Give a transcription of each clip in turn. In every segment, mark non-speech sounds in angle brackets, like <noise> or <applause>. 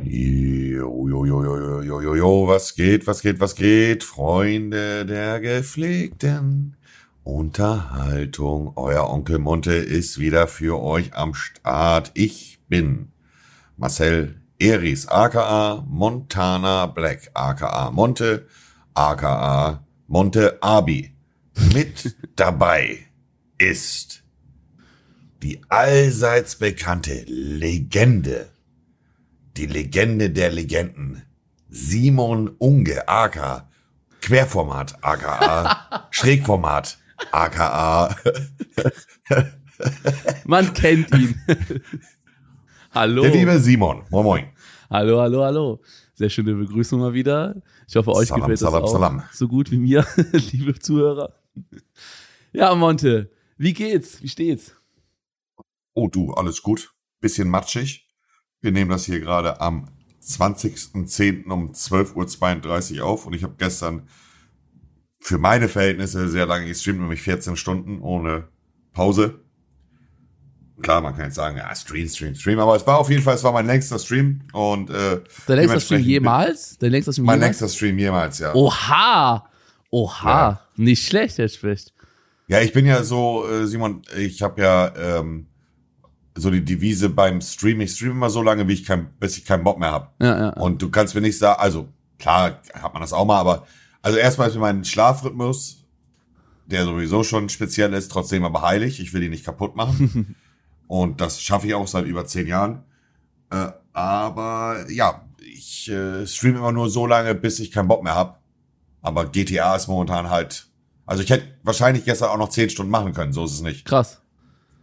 Jo, jo, jo, jo, jo, jo, jo, was geht, was geht, was geht, Freunde der gepflegten Unterhaltung. Euer Onkel Monte ist wieder für euch am Start. Ich bin Marcel Eris, aka Montana Black, aka Monte, aka Monte Abi. Mit <laughs> dabei ist die allseits bekannte Legende die Legende der Legenden. Simon Unge, aka Querformat, aka <laughs> Schrägformat, aka <laughs> Man kennt ihn. <laughs> hallo. Der liebe Simon. Moin Moin. Hallo, hallo, hallo. Sehr schöne Begrüßung mal wieder. Ich hoffe, euch Salam, gefällt salam, das auch salam. so gut wie mir, liebe Zuhörer. Ja, Monte, wie geht's? Wie steht's? Oh du, alles gut. Bisschen matschig. Wir nehmen das hier gerade am 20.10. um 12.32 Uhr auf und ich habe gestern für meine Verhältnisse sehr lange gestreamt, nämlich 14 Stunden ohne Pause. Klar, man kann jetzt sagen, ja, Stream, Stream, Stream, aber es war auf jeden Fall, es war mein längster Stream und äh, Dein längster Stream jemals? Dein längster Stream Mein jemals? längster Stream jemals, ja. Oha! Oha! Ja. Nicht schlecht, Herr Specht. Ja, ich bin ja so, äh, Simon, ich habe ja ähm, so die Devise beim Stream, ich streame immer so lange, wie ich kein, bis ich keinen Bock mehr habe. Ja, ja. ja. Und du kannst mir nicht sagen, also klar hat man das auch mal, aber also erstmal ist mir mein Schlafrhythmus, der sowieso schon speziell ist, trotzdem aber heilig. Ich will ihn nicht kaputt machen. <laughs> Und das schaffe ich auch seit über zehn Jahren. Äh, aber ja, ich äh, streame immer nur so lange, bis ich keinen Bock mehr habe. Aber GTA ist momentan halt. Also ich hätte wahrscheinlich gestern auch noch zehn Stunden machen können, so ist es nicht. Krass.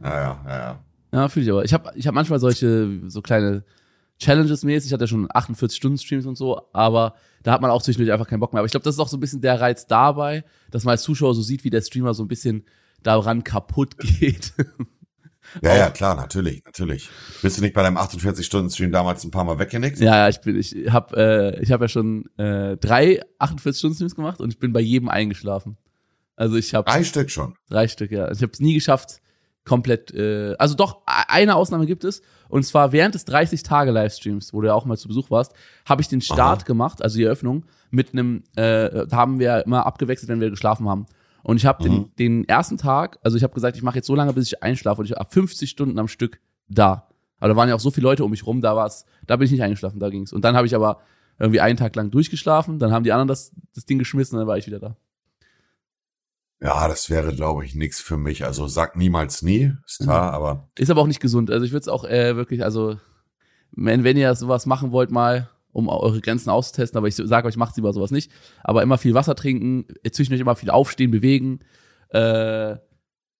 Ja, ja, ja, fühle ich aber. Ich habe ich hab manchmal solche, so kleine Challenges mäßig. Ich hatte schon 48 Stunden Streams und so, aber da hat man auch zwischendurch einfach keinen Bock mehr. Aber ich glaube, das ist auch so ein bisschen der Reiz dabei, dass man als Zuschauer so sieht, wie der Streamer so ein bisschen daran kaputt <laughs> geht. Ja, ja, klar, natürlich, natürlich. Bist du nicht bei deinem 48-Stunden-Stream damals ein paar Mal weggenickt? ja, ja, ich bin, ich habe äh, ich hab ja schon äh, drei 48 Stunden Streams gemacht und ich bin bei jedem eingeschlafen. Also ich habe Drei Stück schon. Drei Stück, ja. Ich habe es nie geschafft, komplett. Äh, also doch, e- eine Ausnahme gibt es. Und zwar während des 30-Tage-Livestreams, wo du ja auch mal zu Besuch warst, habe ich den Start Aha. gemacht, also die Eröffnung, mit einem, äh, da haben wir immer abgewechselt, wenn wir geschlafen haben. Und ich habe den, Mhm. den ersten Tag, also ich habe gesagt, ich mache jetzt so lange, bis ich einschlafe und ich war 50 Stunden am Stück da. Aber da waren ja auch so viele Leute um mich rum, da war's, da bin ich nicht eingeschlafen, da ging's. Und dann habe ich aber irgendwie einen Tag lang durchgeschlafen, dann haben die anderen das, das Ding geschmissen dann war ich wieder da. Ja, das wäre, glaube ich, nichts für mich. Also sag niemals nie, ist klar, aber Ist aber auch nicht gesund. Also ich würde es auch äh, wirklich, also wenn, wenn ihr sowas machen wollt mal, um eure Grenzen auszutesten, aber ich sage euch, macht lieber sowas nicht. Aber immer viel Wasser trinken, zwischendurch immer viel aufstehen, bewegen, äh,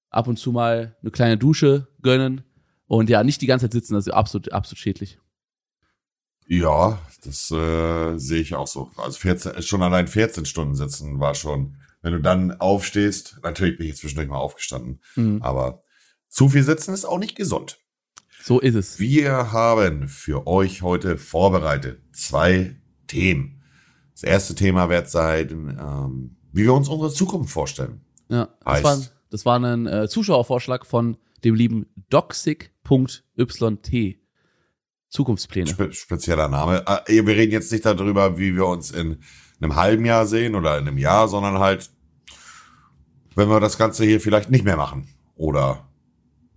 ab und zu mal eine kleine Dusche gönnen und ja, nicht die ganze Zeit sitzen, das ist absolut, absolut schädlich. ja, das äh, sehe ich auch so. Also 14, schon allein 14 Stunden sitzen war schon, wenn du dann aufstehst, natürlich bin ich jetzt zwischendurch mal aufgestanden, Mhm. aber zu viel sitzen ist auch nicht gesund. So ist es. Wir haben für euch heute vorbereitet zwei Themen. Das erste Thema wird sein, ähm, wie wir uns unsere Zukunft vorstellen. Ja, das war, das war ein äh, Zuschauervorschlag von dem lieben doxic.yt. Zukunftspläne. Spe spezieller Name. Äh, Wir reden jetzt nicht darüber, wie wir uns in einem halben Jahr sehen oder in einem Jahr, sondern halt, wenn wir das Ganze hier vielleicht nicht mehr machen. Oder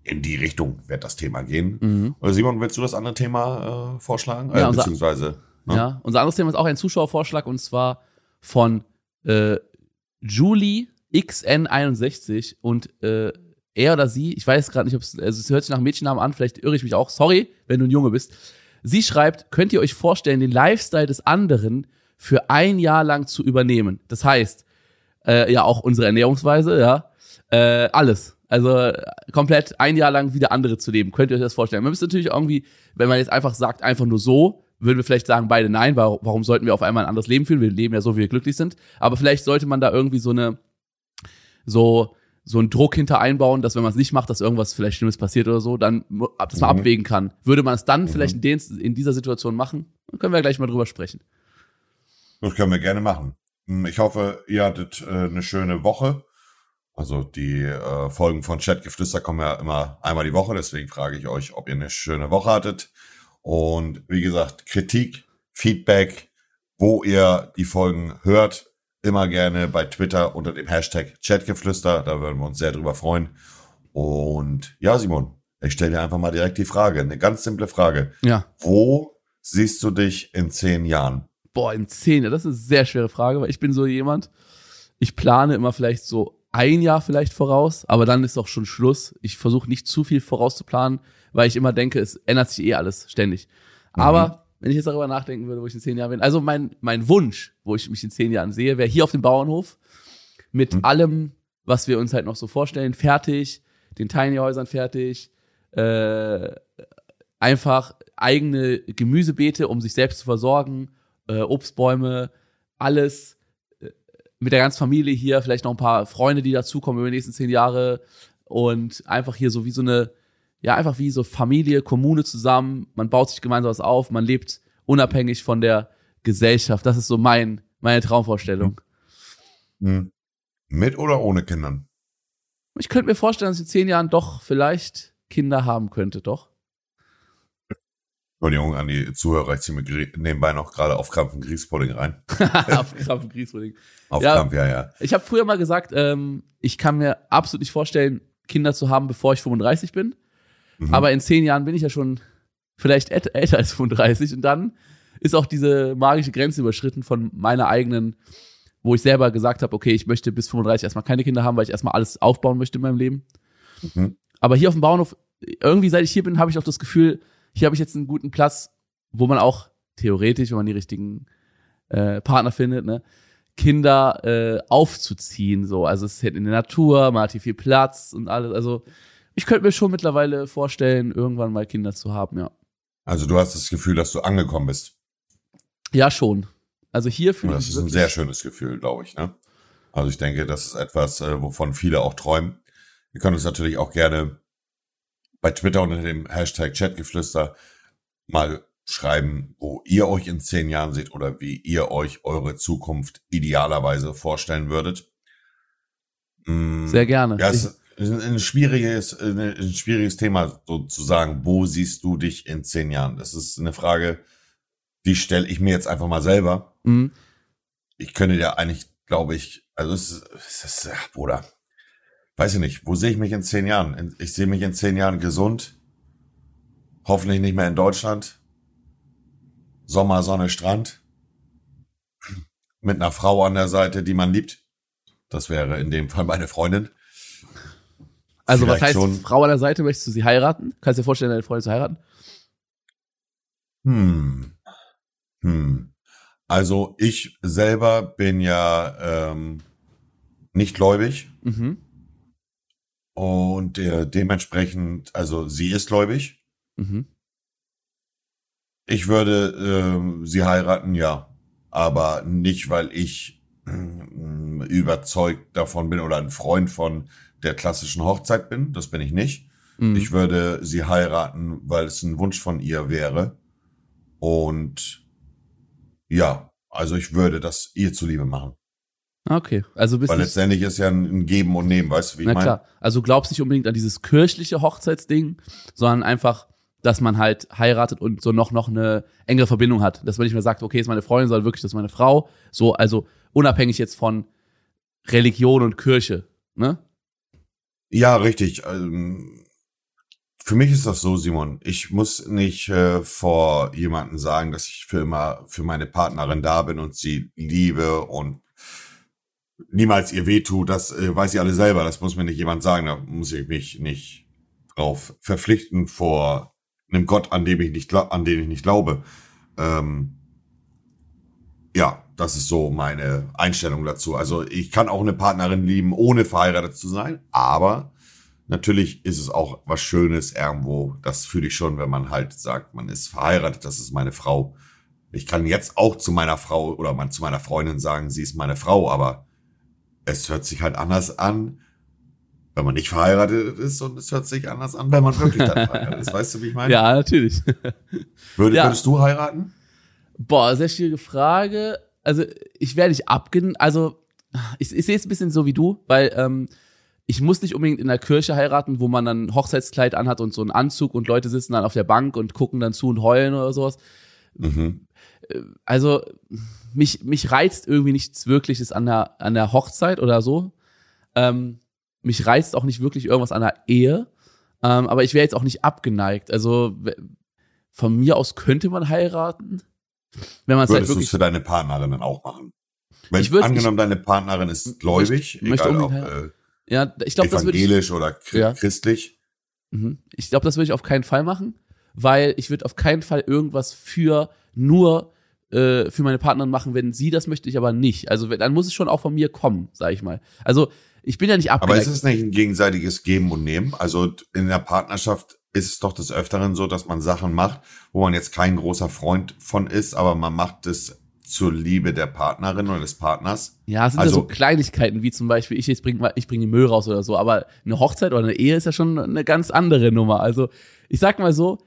in die Richtung wird das Thema gehen. Mhm. Oder Simon, willst du das andere Thema äh, vorschlagen? Ja, äh, unser- beziehungsweise. ne? Ja, unser anderes Thema ist auch ein Zuschauervorschlag und zwar von äh, Julie XN61 und äh, er oder sie, ich weiß gerade nicht, ob es, also es hört sich nach Mädchennamen an, vielleicht irre ich mich auch, sorry, wenn du ein Junge bist. Sie schreibt, könnt ihr euch vorstellen, den Lifestyle des anderen für ein Jahr lang zu übernehmen? Das heißt, äh, ja auch unsere Ernährungsweise, ja, äh, alles. Also äh, komplett ein Jahr lang wie der andere zu leben. Könnt ihr euch das vorstellen? Man müsste natürlich irgendwie, wenn man jetzt einfach sagt, einfach nur so, würden wir vielleicht sagen, beide nein, warum, warum sollten wir auf einmal ein anderes Leben führen? Wir leben ja so, wie wir glücklich sind. Aber vielleicht sollte man da irgendwie so eine, so, so einen Druck hinter einbauen, dass wenn man es nicht macht, dass irgendwas vielleicht Schlimmes passiert oder so, dann, dass man Mhm. abwägen kann. Würde man es dann Mhm. vielleicht in, den, in dieser Situation machen? Dann können wir gleich mal drüber sprechen. Das können wir gerne machen. Hm, Ich hoffe, ihr hattet äh, eine schöne Woche. Also die äh, Folgen von Chatgeflüster kommen ja immer einmal die Woche, deswegen frage ich euch, ob ihr eine schöne Woche hattet. Und wie gesagt, Kritik, Feedback, wo ihr die Folgen hört, immer gerne bei Twitter unter dem Hashtag Chatgeflüster. Da würden wir uns sehr drüber freuen. Und ja, Simon, ich stelle dir einfach mal direkt die Frage, eine ganz simple Frage. Ja. Wo siehst du dich in zehn Jahren? Boah, in zehn Jahren, das ist eine sehr schwere Frage, weil ich bin so jemand, ich plane immer vielleicht so ein Jahr vielleicht voraus, aber dann ist auch schon Schluss. Ich versuche nicht zu viel vorauszuplanen, weil ich immer denke, es ändert sich eh alles ständig. Aber mhm. wenn ich jetzt darüber nachdenken würde, wo ich in zehn Jahren bin, also mein, mein Wunsch, wo ich mich in zehn Jahren sehe, wäre hier auf dem Bauernhof mit mhm. allem, was wir uns halt noch so vorstellen, fertig, den Tiny Häusern fertig, äh, einfach eigene Gemüsebeete, um sich selbst zu versorgen, äh, Obstbäume, alles äh, mit der ganzen Familie hier, vielleicht noch ein paar Freunde, die dazukommen über die nächsten zehn Jahre und einfach hier so wie so eine, ja, einfach wie so Familie, Kommune zusammen, man baut sich gemeinsam was auf, man lebt unabhängig von der Gesellschaft. Das ist so mein, meine Traumvorstellung. Hm. Mit oder ohne Kindern? Ich könnte mir vorstellen, dass ich in zehn Jahren doch vielleicht Kinder haben könnte, doch. Entschuldigung an die Zuhörer, ich ziehe mir nebenbei noch gerade auf Krampf ein Grießpudding rein. <laughs> auf Krampf ein Grießpudding. Auf ja, Krampf, ja, ja. Ich habe früher mal gesagt, ähm, ich kann mir absolut nicht vorstellen, Kinder zu haben, bevor ich 35 bin. Mhm. Aber in zehn Jahren bin ich ja schon vielleicht älter als 35 und dann ist auch diese magische Grenze überschritten von meiner eigenen, wo ich selber gesagt habe, okay, ich möchte bis 35 erstmal keine Kinder haben, weil ich erstmal alles aufbauen möchte in meinem Leben. Mhm. Aber hier auf dem Bauernhof, irgendwie seit ich hier bin, habe ich auch das Gefühl, hier habe ich jetzt einen guten Platz, wo man auch theoretisch, wenn man die richtigen äh, Partner findet, ne, Kinder äh, aufzuziehen. So, also es ist halt in der Natur, man hat hier viel Platz und alles. Also ich könnte mir schon mittlerweile vorstellen, irgendwann mal Kinder zu haben, ja. Also du hast das Gefühl, dass du angekommen bist. Ja, schon. Also hier fühle ich. Das ist ein sehr schönes Gefühl, glaube ich, ne? Also ich denke, das ist etwas, äh, wovon viele auch träumen. Ihr könnt uns natürlich auch gerne bei Twitter unter dem Hashtag Chatgeflüster mal schreiben, wo ihr euch in zehn Jahren seht oder wie ihr euch eure Zukunft idealerweise vorstellen würdet. Mm, Sehr gerne. Ja, es ist ein schwieriges, ein schwieriges Thema sozusagen. Wo siehst du dich in zehn Jahren? Das ist eine Frage, die stelle ich mir jetzt einfach mal selber. Mhm. Ich könnte ja eigentlich, glaube ich, also es ist, es ist, ach, Bruder, weiß ich nicht, wo sehe ich mich in zehn Jahren? Ich sehe mich in zehn Jahren gesund, hoffentlich nicht mehr in Deutschland, Sommer, Sonne, Strand, mit einer Frau an der Seite, die man liebt. Das wäre in dem Fall meine Freundin. Also Vielleicht was heißt schon. Frau an der Seite? Möchtest du sie heiraten? Kannst du dir vorstellen, deine Freundin zu heiraten? Hm. Hm. Also ich selber bin ja ähm, nicht gläubig. Mhm. Und äh, dementsprechend, also sie ist gläubig. Mhm. Ich würde äh, sie heiraten, ja. Aber nicht, weil ich äh, überzeugt davon bin oder ein Freund von der klassischen Hochzeit bin. Das bin ich nicht. Mhm. Ich würde sie heiraten, weil es ein Wunsch von ihr wäre. Und ja, also ich würde das ihr zuliebe machen. Okay, also bist Weil letztendlich ist ja ein Geben und Nehmen, weißt du, wie ich meine? Na klar, also glaubst nicht unbedingt an dieses kirchliche Hochzeitsding, sondern einfach, dass man halt heiratet und so noch, noch eine engere Verbindung hat. Dass man nicht mehr sagt, okay, ist meine Freundin, sondern wirklich, das ist meine Frau. So, also unabhängig jetzt von Religion und Kirche, ne? Ja, richtig. Ähm, für mich ist das so, Simon. Ich muss nicht äh, vor jemanden sagen, dass ich für immer für meine Partnerin da bin und sie liebe und niemals ihr wehtue, das äh, weiß ich alle selber, das muss mir nicht jemand sagen, da muss ich mich nicht drauf verpflichten vor einem Gott, an dem ich nicht, an den ich nicht glaube. Ähm, ja, das ist so meine Einstellung dazu. Also ich kann auch eine Partnerin lieben, ohne verheiratet zu sein, aber natürlich ist es auch was Schönes irgendwo. Das fühle ich schon, wenn man halt sagt, man ist verheiratet, das ist meine Frau. Ich kann jetzt auch zu meiner Frau oder man zu meiner Freundin sagen, sie ist meine Frau, aber es hört sich halt anders an, wenn man nicht verheiratet ist und es hört sich anders an, wenn man wirklich dann <laughs> verheiratet ist. Weißt du, wie ich meine? Ja, natürlich. <laughs> Würde, ja. Würdest du heiraten? Boah, sehr schwierige Frage. Also ich werde nicht abgehen. Also ich, ich sehe es ein bisschen so wie du, weil ähm, ich muss nicht unbedingt in der Kirche heiraten, wo man dann ein Hochzeitskleid anhat und so einen Anzug und Leute sitzen dann auf der Bank und gucken dann zu und heulen oder sowas. Mhm. Also mich, mich reizt irgendwie nichts Wirkliches an der, an der Hochzeit oder so. Ähm, mich reizt auch nicht wirklich irgendwas an der Ehe. Ähm, aber ich wäre jetzt auch nicht abgeneigt. Also von mir aus könnte man heiraten. Wenn man es halt Würdest du es wirklich. für deine Partnerin dann auch machen? Wenn Ich angenommen, deine Partnerin ist gläubig, möchte egal ob unbedingt äh, Ja, ich glaube, das würde ich. evangelisch oder chri Ja. christlich. Mhm. Ich glaube, das würde ich auf keinen Fall machen, weil ich würde auf keinen Fall irgendwas für nur äh, für meine Partnerin machen, wenn sie das möchte, ich aber nicht. Also dann muss es schon auch von mir kommen, sag ich mal. Also ich bin ja nicht Aber abgeneigt. ist es nicht ein gegenseitiges Geben und Nehmen? Also in der Partnerschaft ist es doch des Öfteren so, dass man Sachen macht, wo man jetzt kein großer Freund von ist, aber man macht es zur Liebe der Partnerin oder des Partners. ja, es sind also- ja so Kleinigkeiten, wie zum Beispiel, ich jetzt bring, mal- ich bringe den Müll raus oder so, aber eine Hochzeit oder eine Ehe ist ja schon eine ganz andere Nummer. Also ich sag mal so,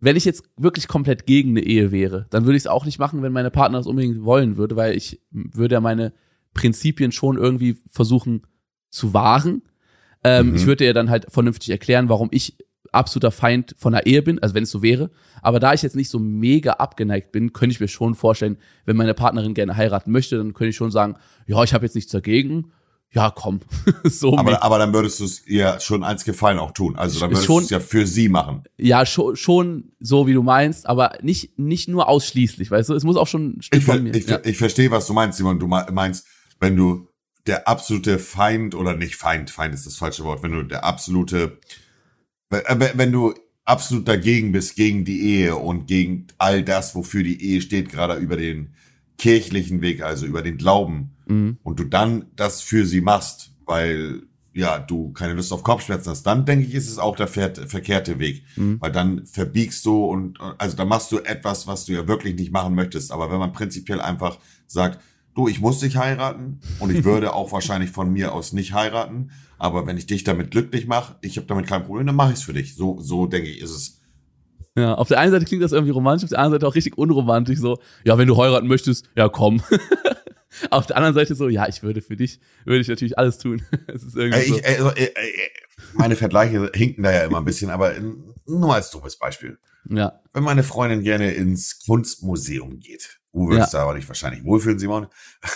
wenn ich jetzt wirklich komplett gegen eine Ehe wäre, dann würde ich es auch nicht machen, wenn meine Partner das unbedingt wollen würde, weil ich würde ja meine Prinzipien schon irgendwie versuchen zu wahren. Ähm, Mhm. Ich würde ihr dann halt vernünftig erklären, warum ich absoluter Feind von einer Ehe bin, also wenn es so wäre. Aber da ich jetzt nicht so mega abgeneigt bin, könnte ich mir schon vorstellen, wenn meine Partnerin gerne heiraten möchte, dann könnte ich schon sagen, ja, ich habe jetzt nichts dagegen. Ja, komm. <laughs> so Aber, aber dann würdest du es ihr schon als Gefallen auch tun. Also dann würdest du es ja für sie machen. ja, schon, schon so, wie du meinst, aber nicht, nicht nur ausschließlich, weißt du? Es muss auch schon ein Stück Ich, von mir. ich, ja. ich verstehe, was du meinst, Simon. Du me- meinst, wenn du der absolute Feind oder nicht Feind, Feind ist das falsche Wort, wenn du der absolute, äh, wenn du absolut dagegen bist, gegen die Ehe und gegen all das, wofür die Ehe steht, gerade über den kirchlichen Weg, also über den Glauben, Mhm. und du dann das für sie machst, weil ja, du keine Lust auf Kopfschmerzen hast, dann denke ich, ist es auch der ver verkehrte Weg. Mhm. Weil dann verbiegst du und also dann machst du etwas, was du ja wirklich nicht machen möchtest. Aber wenn man prinzipiell einfach sagt, du, ich muss dich heiraten und ich würde auch <laughs> wahrscheinlich von mir aus nicht heiraten, aber wenn ich dich damit glücklich mache, ich habe damit kein Problem, dann mache ich es für dich. So, so denke ich, ist es. Ja, auf der einen Seite klingt das irgendwie romantisch, auf der anderen Seite auch richtig unromantisch, so, ja, wenn du heiraten möchtest, ja, komm. <laughs> auf der anderen Seite so, ja, ich würde für dich, würde ich natürlich alles tun. <laughs> Es ist irgendwie Äh, so. ich, also, meine Vergleiche hinken da ja immer ein bisschen, aber nur als dummes Beispiel. Ja, Wenn meine Freundin gerne ins Kunstmuseum geht, du würdest da aber nicht wahrscheinlich wohlfühlen, Simon. <laughs>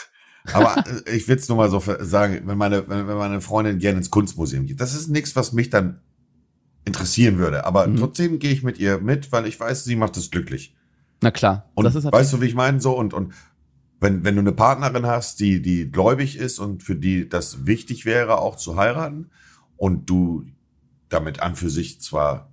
Aber ich will es nur mal so sagen, wenn meine, wenn, meine Freundin gerne ins Kunstmuseum geht, das ist nichts, was mich dann interessieren würde. Aber Mhm. trotzdem gehe ich mit ihr mit, weil ich weiß, sie macht es glücklich. na klar. Und das ist weißt du, wie ich meine? So, und, und wenn, wenn du eine Partnerin hast, die, die gläubig ist und für die das wichtig wäre, auch zu heiraten, und du damit an für sich zwar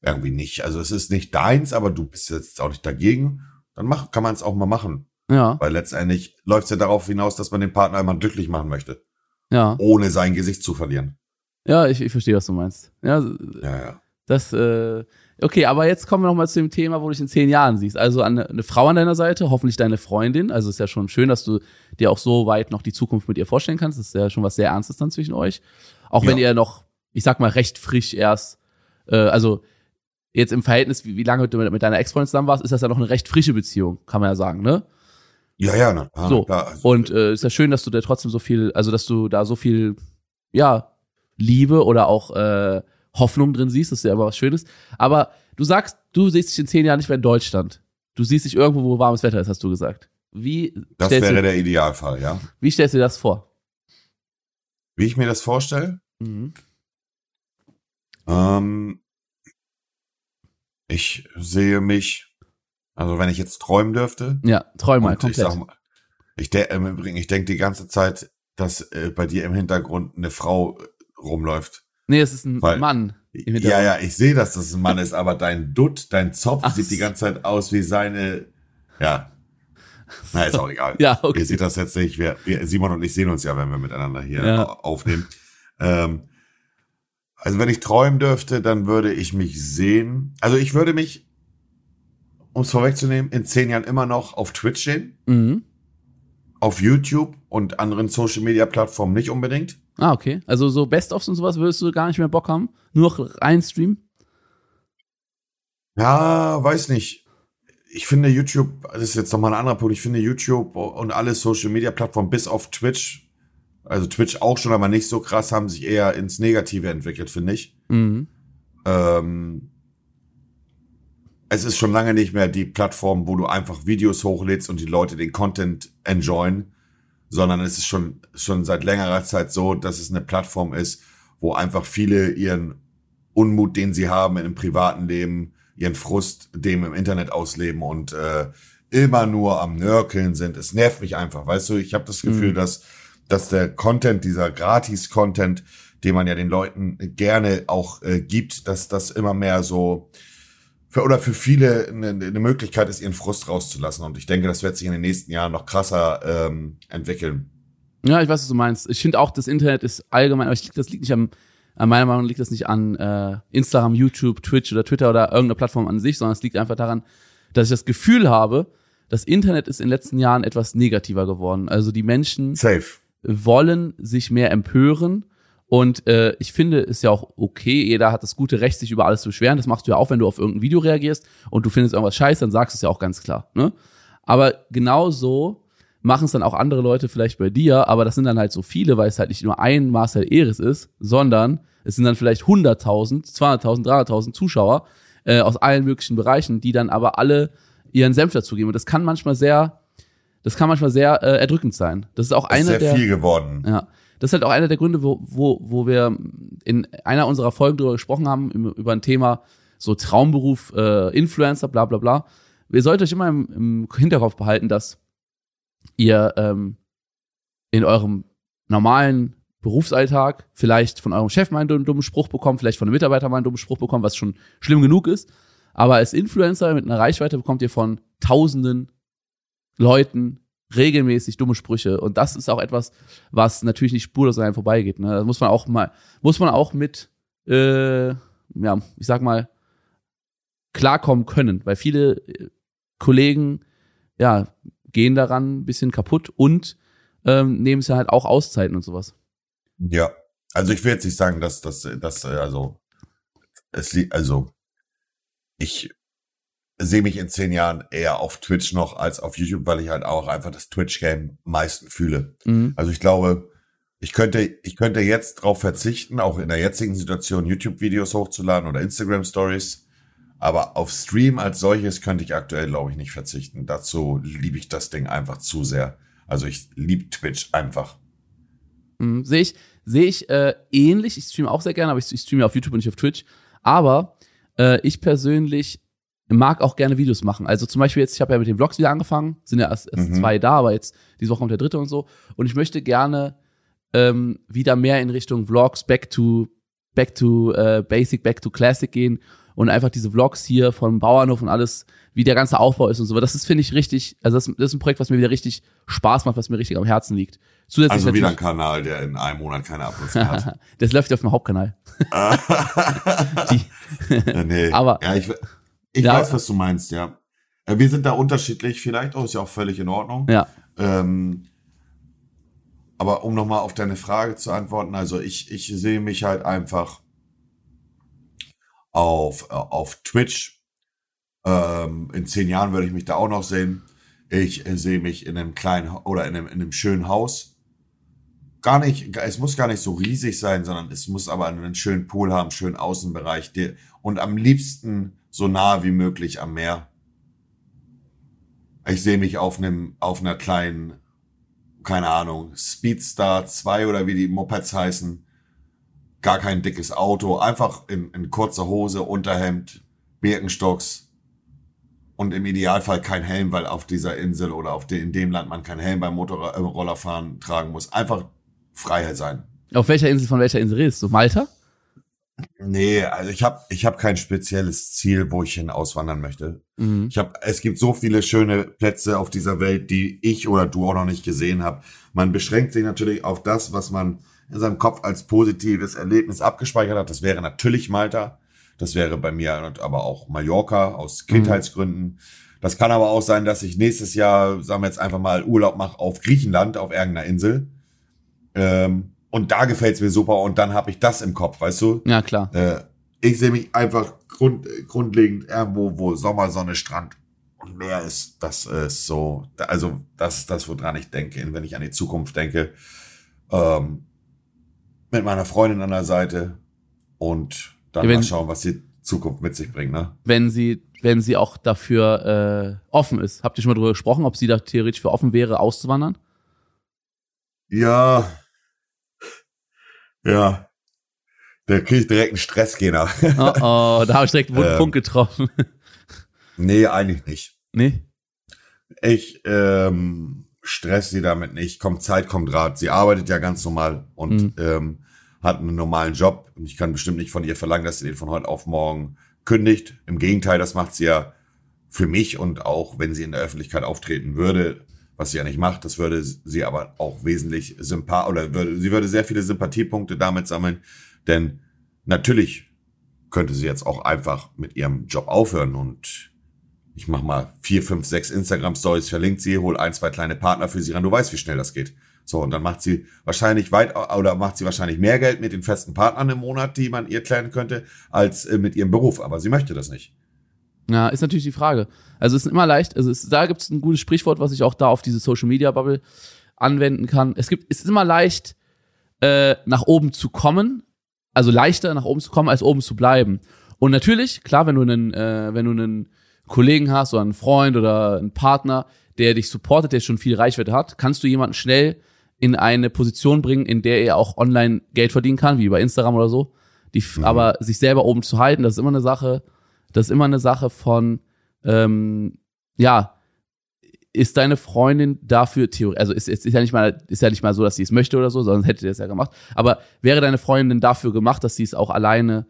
irgendwie nicht, also es ist nicht deins, aber du bist jetzt auch nicht dagegen, dann mach, kann man es auch mal machen. ja, Weil letztendlich läuft es ja darauf hinaus, dass man den Partner immer glücklich machen möchte, ja. ohne sein Gesicht zu verlieren. Ja, ich, ich verstehe, was du meinst. Ja, Ja, ja. das, äh, okay, aber jetzt kommen wir noch mal zu dem Thema, wo du dich in zehn Jahren siehst. Also eine, eine Frau an deiner Seite, hoffentlich deine Freundin. Also ist ja schon schön, dass du dir auch so weit noch die Zukunft mit ihr vorstellen kannst. Das ist ja schon was sehr Ernstes dann zwischen euch. Auch wenn Ja. ihr noch, ich sag mal, recht frisch erst, äh, also jetzt im Verhältnis, wie, wie lange du mit, mit deiner Ex-Freundin zusammen warst, ist das ja noch eine recht frische Beziehung, kann man ja sagen, ne? Ja, ja, na, na So, klar. Also, Und äh, ist ja schön, dass du da trotzdem so viel, also dass du da so viel, ja, Liebe oder auch äh, Hoffnung drin siehst, das ist ja aber was Schönes. Aber du sagst, du siehst dich in zehn Jahren nicht mehr in Deutschland. Du siehst dich irgendwo, wo warmes Wetter ist, hast du gesagt. Wie das wäre du, der Idealfall, ja. wie stellst du dir das vor? Wie ich mir das vorstelle? Mhm. Ähm, ich sehe mich, also wenn ich jetzt träumen dürfte, Ja, träum mal und ich komplett. sag mal, ich, de im Übrigen, ich denke die ganze Zeit, dass äh, bei dir im Hintergrund eine Frau rumläuft. Nee, es ist ein Weil- Mann. Ja, ja, ich sehe, dass das ein Mann ist, aber dein Dutt, dein Zopf Ach sieht die ganze Zeit aus wie seine, ja. Na, ist auch egal. <laughs> Ja, okay. Ihr seht das jetzt nicht. Wir, wir, Simon und ich sehen uns ja, wenn wir miteinander hier Ja. au- aufnehmen. Ähm, also wenn ich träumen dürfte, dann würde ich mich sehen. Also ich würde mich, um es vorwegzunehmen, in zehn Jahren immer noch auf Twitch sehen, Mhm. auf YouTube und anderen Social Media Plattformen nicht unbedingt. Ah, okay. Also so Best-ofs und sowas würdest du gar nicht mehr Bock haben? Nur noch rein streamen? Ja, weiß nicht. Ich finde YouTube, das ist jetzt nochmal ein anderer Punkt, ich finde YouTube und alle Social Media Plattformen bis auf Twitch Also Twitch auch schon, aber nicht so krass, haben sich eher ins Negative entwickelt, finde ich. Mhm. Ähm, es ist schon lange nicht mehr die Plattform, wo du einfach Videos hochlädst und die Leute den Content enjoyen, sondern es ist schon, schon seit längerer Zeit so, dass es eine Plattform ist, wo einfach viele ihren Unmut, den sie haben einem privaten Leben, ihren Frust dem im Internet ausleben und äh, immer nur am Nörkeln sind. Es nervt mich einfach, weißt du, ich habe das Gefühl, Mhm. dass, dass der Content, dieser Gratis-Content, den man ja den Leuten gerne auch äh, gibt, dass das immer mehr so für, oder für viele eine, eine Möglichkeit ist, ihren Frust rauszulassen. Und ich denke, das wird sich in den nächsten Jahren noch krasser ähm, entwickeln. Ja, ich weiß, was du meinst. Ich finde auch, das Internet ist allgemein, aber ich, das liegt nicht am, an meiner Meinung liegt das nicht an äh, Instagram, YouTube, Twitch oder Twitter oder irgendeiner Plattform an sich, sondern es liegt einfach daran, dass ich das Gefühl habe, das Internet ist in den letzten Jahren etwas negativer geworden. Also die Menschen Safe. wollen sich mehr empören. Und äh, ich finde, ist ja auch okay, jeder hat das gute Recht, sich über alles zu beschweren. Das machst du ja auch, wenn du auf irgendein Video reagierst und du findest irgendwas scheiße, dann sagst du es ja auch ganz klar. Ne? Aber genauso machen es dann auch andere Leute vielleicht bei dir, aber das sind dann halt so viele, weil es halt nicht nur ein Marcel Eris ist, sondern es sind dann vielleicht 100.000, 200.000, 300.000 Zuschauer äh, aus allen möglichen Bereichen, die dann aber alle ihren Senf dazugeben. Und das kann manchmal sehr, das kann manchmal sehr äh, erdrückend sein. Das ist auch Ist eine sehr der viel geworden. ja, das ist halt auch einer der Gründe, wo, wo, wo wir in einer unserer Folgen darüber gesprochen haben, über ein Thema so Traumberuf, äh, Influencer, bla bla bla. Ihr solltet euch immer im, im Hinterkopf behalten, dass ihr ähm, in eurem normalen Berufsalltag vielleicht von eurem Chef mal einen dummen Spruch bekommt, vielleicht von einem Mitarbeiter mal einen dummen Spruch bekommt, was schon schlimm genug ist. Aber als Influencer mit einer Reichweite bekommt ihr von Tausenden Leuten regelmäßig dumme Sprüche. Und das ist auch etwas, was natürlich nicht spurlos an einem vorbeigeht. Ne? Da muss man auch mal, muss man auch mit, äh, ja, ich sag mal, klarkommen können, weil viele äh, Kollegen, ja, gehen daran ein bisschen kaputt und ähm, nehmen es ja halt auch Auszeiten und sowas. Ja. Also ich will jetzt nicht sagen, dass das, äh, also, es liegt, also, ich sehe mich in zehn Jahren eher auf Twitch noch als auf YouTube, weil ich halt auch einfach das Twitch-Game am meisten fühle. Mhm. Also ich glaube, ich könnte, ich könnte jetzt drauf verzichten, auch in der jetzigen Situation YouTube-Videos hochzuladen oder Instagram-Stories. Aber auf Stream als solches könnte ich aktuell, glaube ich, nicht verzichten. Dazu liebe ich das Ding einfach zu sehr. Also ich liebe Twitch einfach. Mhm. Sehe ich, sehe ich äh, ähnlich. Ich streame auch sehr gerne, aber ich, ich streame auf YouTube und nicht auf Twitch. Aber äh, ich persönlich mag auch gerne Videos machen. Also zum Beispiel jetzt, ich habe ja mit den Vlogs wieder angefangen, sind ja erst, erst Mhm. zwei da, aber jetzt diese Woche kommt der dritte und so. Und ich möchte gerne ähm, wieder mehr in Richtung Vlogs, back to back to äh, Basic, back to Classic gehen und einfach diese Vlogs hier vom Bauernhof und alles, wie der ganze Aufbau ist und so. Das ist, finde ich, richtig, also das, das ist ein Projekt, was mir wieder richtig Spaß macht, was mir richtig am Herzen liegt. Zusätzlich Also wieder ein Kanal, der in einem Monat keine Abrisse hat. <laughs> das läuft ja auf dem Hauptkanal. <laughs> Die, nee. <laughs> Aber- ja, ich, ich Ja. weiß, was du meinst, ja. Äh, Wir sind da unterschiedlich vielleicht, auch ist ja auch völlig in Ordnung. ja. Ähm, aber um nochmal auf deine Frage zu antworten, also ich, ich sehe mich halt einfach auf, äh, auf Twitch. Ähm, in zehn Jahren würde ich mich da auch noch sehen. Ich äh, sehe mich in einem kleinen oder in einem, in einem schönen Haus. Gar nicht, es muss gar nicht so riesig sein, sondern es muss aber einen schönen Pool haben, schönen Außenbereich und am liebsten so nah wie möglich am Meer. Ich sehe mich auf einem, auf einer kleinen, keine Ahnung, Speedstar 2 oder wie die Mopeds heißen. Gar kein dickes Auto, einfach in, in kurzer Hose, Unterhemd, Birkenstocks und im Idealfall kein Helm, weil auf dieser Insel oder auf de, in dem Land man kein Helm beim Motorrollerfahren tragen muss. Einfach Freiheit sein. Auf welcher Insel, von welcher Insel redest du? Malta? Nee, also ich habe ich hab kein spezielles Ziel, wo ich hin auswandern möchte. Mhm. Ich hab, es gibt so viele schöne Plätze auf dieser Welt, die ich oder du auch noch nicht gesehen habt. Man beschränkt sich natürlich auf das, was man in seinem Kopf als positives Erlebnis abgespeichert hat. Das wäre natürlich Malta. Das wäre bei mir aber auch Mallorca aus Kindheitsgründen. Das kann aber auch sein, dass ich nächstes Jahr, sagen wir jetzt einfach mal, Urlaub mache auf Griechenland, auf irgendeiner Insel. Ähm, und da gefällt's mir super und dann habe ich das im Kopf, weißt du? Ja, klar. Äh, ich sehe mich einfach grund, grundlegend irgendwo, wo Sommer, Sonne, Strand und Meer ist. Das ist so, also das ist das, woran ich denke, wenn ich an die Zukunft denke. ähm, mit meiner Freundin an der Seite und dann Ja, wenn- mal schauen, was die Zukunft mit sich bringt. Ne? wenn sie, wenn sie auch dafür äh, offen ist. Habt ihr schon mal drüber gesprochen, ob sie da theoretisch für offen wäre, auszuwandern? Ja. Ja. Da krieg ich direkt einen Stressgänger. <laughs> Oh, oh, da habe ich direkt einen wunden Ähm. Punkt getroffen. <laughs> nee, eigentlich nicht. nee? Ich ähm, stress sie damit nicht. Kommt Zeit, kommt Rat. Sie arbeitet ja ganz normal und Mhm. ähm, hat einen normalen Job. Und ich kann bestimmt nicht von ihr verlangen, dass sie den von heute auf morgen kündigt. Im Gegenteil, das macht sie ja für mich und auch, wenn sie in der Öffentlichkeit auftreten würde, was sie ja nicht macht, das würde sie aber auch wesentlich sympath oder würde, sie würde sehr viele Sympathiepunkte damit sammeln, denn natürlich könnte sie jetzt auch einfach mit ihrem Job aufhören und ich mach mal vier, fünf, sechs Instagram-Stories, verlinkt sie, hol ein, zwei kleine Partner für sie ran. Du weißt, wie schnell das geht. So, und dann macht sie wahrscheinlich weit, oder macht sie wahrscheinlich mehr Geld mit den festen Partnern im Monat, die man ihr klären könnte, als äh, mit ihrem Beruf. Aber sie möchte das nicht. Ja, ist natürlich die Frage. Also es ist immer leicht, also es, da gibt es ein gutes Sprichwort, was ich auch da auf diese Social Media Bubble anwenden kann. Es gibt, es ist immer leicht, äh, nach oben zu kommen, also leichter nach oben zu kommen, als oben zu bleiben. Und natürlich, klar, wenn du einen, äh, wenn du einen Kollegen hast oder einen Freund oder einen Partner, der dich supportet, der schon viel Reichweite hat, kannst du jemanden schnell in eine Position bringen, in der er auch online Geld verdienen kann, wie bei Instagram oder so. Die, Mhm. Aber sich selber oben zu halten, das ist immer eine Sache, das ist immer eine Sache von, ähm, ja, ist deine Freundin dafür theoretisch, also ist, ist, ist ja nicht mal, ist ja nicht mal so, dass sie es möchte oder so, sondern hätte sie es ja gemacht. Aber wäre deine Freundin dafür gemacht, dass sie es auch alleine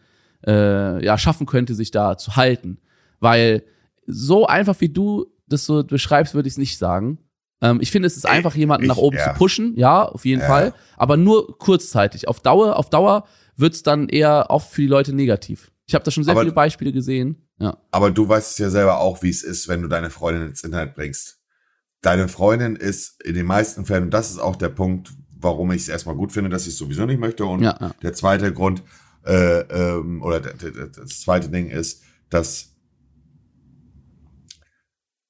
äh, ja schaffen könnte, sich da zu halten? Weil so einfach wie du das so beschreibst, würde ich es nicht sagen. Ähm, ich finde, es ist einfach, jemanden ich- nach oben ja. zu pushen, ja, auf jeden Ja. Fall, aber nur kurzzeitig. Auf Dauer, auf Dauer wird's dann eher oft für die Leute negativ. Ich habe da schon sehr Aber- viele Beispiele gesehen. Ja. Aber du weißt es ja selber auch, wie es ist, wenn du deine Freundin ins Internet bringst. Deine Freundin ist in den meisten Fällen, und das ist auch der Punkt, warum ich es erstmal gut finde, dass ich es sowieso nicht möchte. Und Ja, ja. der zweite Grund, äh, ähm, oder der, der, der- das zweite Ding ist, dass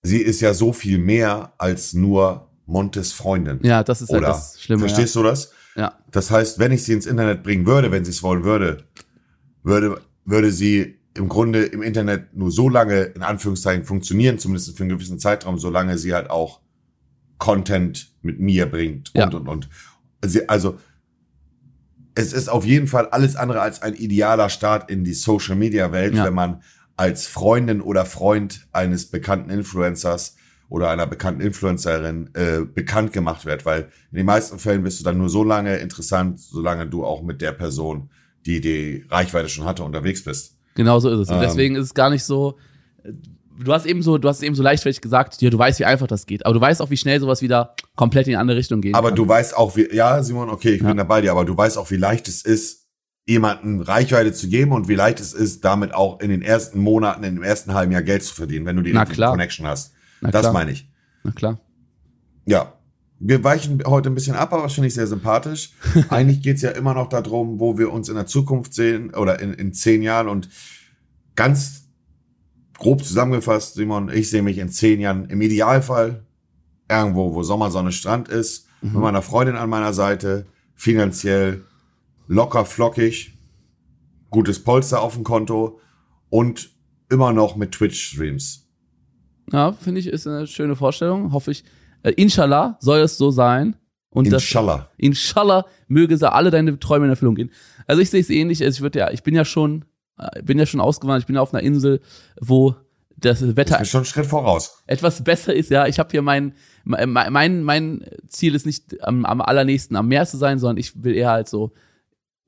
sie ist ja so viel mehr als nur Montes Freundin. Ja, das ist halt Oder? das Schlimme. Verstehst du das? Ja. ja. Das heißt, wenn ich sie ins Internet bringen würde, wenn sie es wollen würde, würde, würde sie im Grunde im Internet nur so lange in Anführungszeichen funktionieren, zumindest für einen gewissen Zeitraum, solange sie halt auch Content mit mir bringt und Ja. und und. Sie, also es ist auf jeden Fall alles andere als ein idealer Start in die Social Media Welt, Ja. wenn man als Freundin oder Freund eines bekannten Influencers oder einer bekannten Influencerin äh, bekannt gemacht wird, weil in den meisten Fällen bist du dann nur so lange interessant, solange du auch mit der Person, die die Reichweite schon hatte, unterwegs bist. Genau so ist es. Und Ähm. deswegen ist es gar nicht so. Du hast eben so, du hast eben so leichtfertig gesagt, ja, du weißt, wie einfach das geht. Aber du weißt auch, wie schnell sowas wieder komplett in die andere Richtung geht. Aber du weißt auch, wie, ja, Simon, okay, ich Ja. bin da bei dir, aber du weißt auch, wie leicht es ist, jemanden Reichweite zu geben und wie leicht es ist, damit auch in den ersten Monaten, in dem ersten halben Jahr Geld zu verdienen, wenn du die Na. Connection hast. Na das klar. meine ich. Na klar. Ja. Wir weichen heute ein bisschen ab, aber das finde ich sehr sympathisch. <laughs> Eigentlich geht's ja immer noch darum, wo wir uns in der Zukunft sehen oder in, in zehn Jahren. Und ganz grob zusammengefasst, Simon, ich sehe mich in zehn Jahren im Idealfall irgendwo, wo Sommersonne Strand ist, Mhm. mit meiner Freundin an meiner Seite, finanziell locker flockig, gutes Polster auf dem Konto und immer noch mit Twitch-Streams. Ja, finde ich, ist eine schöne Vorstellung. Hoffe ich. Äh, inshallah soll es so sein. Und das, Inshallah. Inshallah möge sie alle deine Träume in Erfüllung gehen. Also ich sehe es ähnlich. Also ich würde ja, ich bin ja schon, äh, bin ja schon ausgewandert. Ich bin ja auf einer Insel, wo das Wetter schon einen Schritt voraus. etwas besser ist. Ja, ich habe hier mein, mein, mein, mein Ziel ist nicht am, am allernächsten am Meer zu sein, sondern ich will eher halt so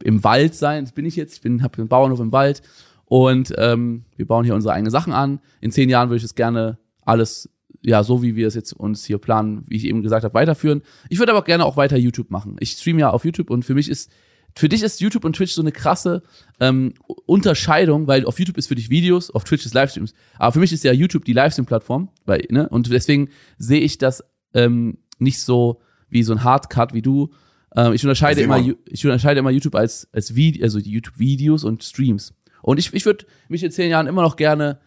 im Wald sein. Das bin ich jetzt. Ich bin, habe einen Bauernhof im Wald und ähm, wir bauen hier unsere eigenen Sachen an. In zehn Jahren würde ich es gerne alles ja so wie wir es jetzt uns hier planen, wie ich eben gesagt habe, weiterführen. Ich würde aber gerne auch weiter YouTube machen. Ich streame ja auf YouTube und für mich ist für dich ist YouTube und Twitch so eine krasse ähm, Unterscheidung, weil auf YouTube ist für dich Videos, auf Twitch ist Livestreams. Aber für mich ist ja YouTube die Livestream-Plattform, weil ne und deswegen sehe ich das ähm, nicht so wie so ein Hardcut wie du. Ähm, ich unterscheide immer, ich unterscheide immer YouTube als als Video, also YouTube-Videos und Streams. Und ich ich würde mich in zehn Jahren immer noch gerne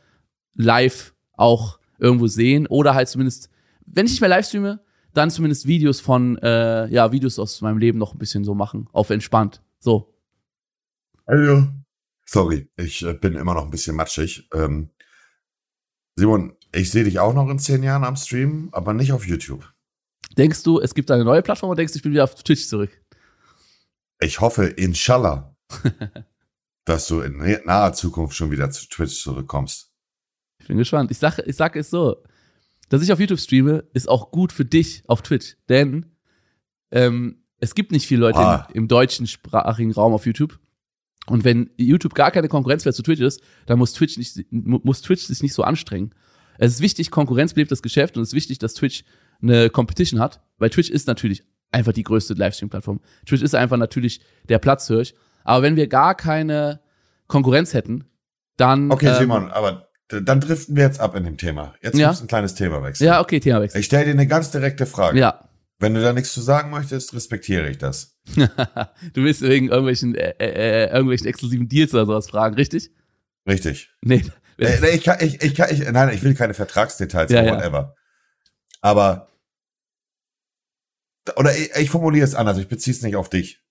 live auch irgendwo sehen oder halt zumindest, wenn ich nicht mehr live streame, dann zumindest Videos von, äh, ja, Videos aus meinem Leben noch ein bisschen so machen, auf entspannt. So. Also, sorry, ich äh, bin immer noch ein bisschen matschig. Ähm, Simon, ich sehe dich auch noch in zehn Jahren am Stream, aber nicht auf YouTube. Denkst du, es gibt eine neue Plattform oder denkst du, ich bin wieder auf Twitch zurück? Ich hoffe, inshallah, <laughs> dass du in naher Zukunft schon wieder zu Twitch zurückkommst. Ich bin gespannt. Ich sage ich sag es so, dass ich auf YouTube streame, ist auch gut für dich auf Twitch. Denn ähm, es gibt nicht viele Leute Ah. im, im deutschen sprachigen Raum auf YouTube. Und wenn YouTube gar keine Konkurrenz mehr zu Twitch ist, dann muss Twitch, nicht, mu- muss Twitch sich nicht so anstrengen. Es ist wichtig, Konkurrenz belebt das Geschäft und es ist wichtig, dass Twitch eine Competition hat, weil Twitch ist natürlich einfach die größte Livestream-Plattform. Twitch ist einfach natürlich der Platzhirsch. Aber wenn wir gar keine Konkurrenz hätten, dann. Okay, ähm, Simon, aber dann driften wir jetzt ab in dem Thema. Jetzt Ja. muss ein kleines Thema wechseln. Ja, okay, Themawechsel. Ich stelle dir eine ganz direkte Frage. Ja. Wenn du da nichts zu sagen möchtest, respektiere ich das. <laughs> du willst wegen irgendwelchen, äh, äh, äh, irgendwelchen exklusiven Deals oder sowas fragen, richtig? Richtig. Nee. Nee, nee, ich kann, ich, ich kann, ich, nein, ich will keine Vertragsdetails Ja, oder ja. whatever. Aber oder ich, ich formuliere es anders, ich beziehe es nicht auf dich.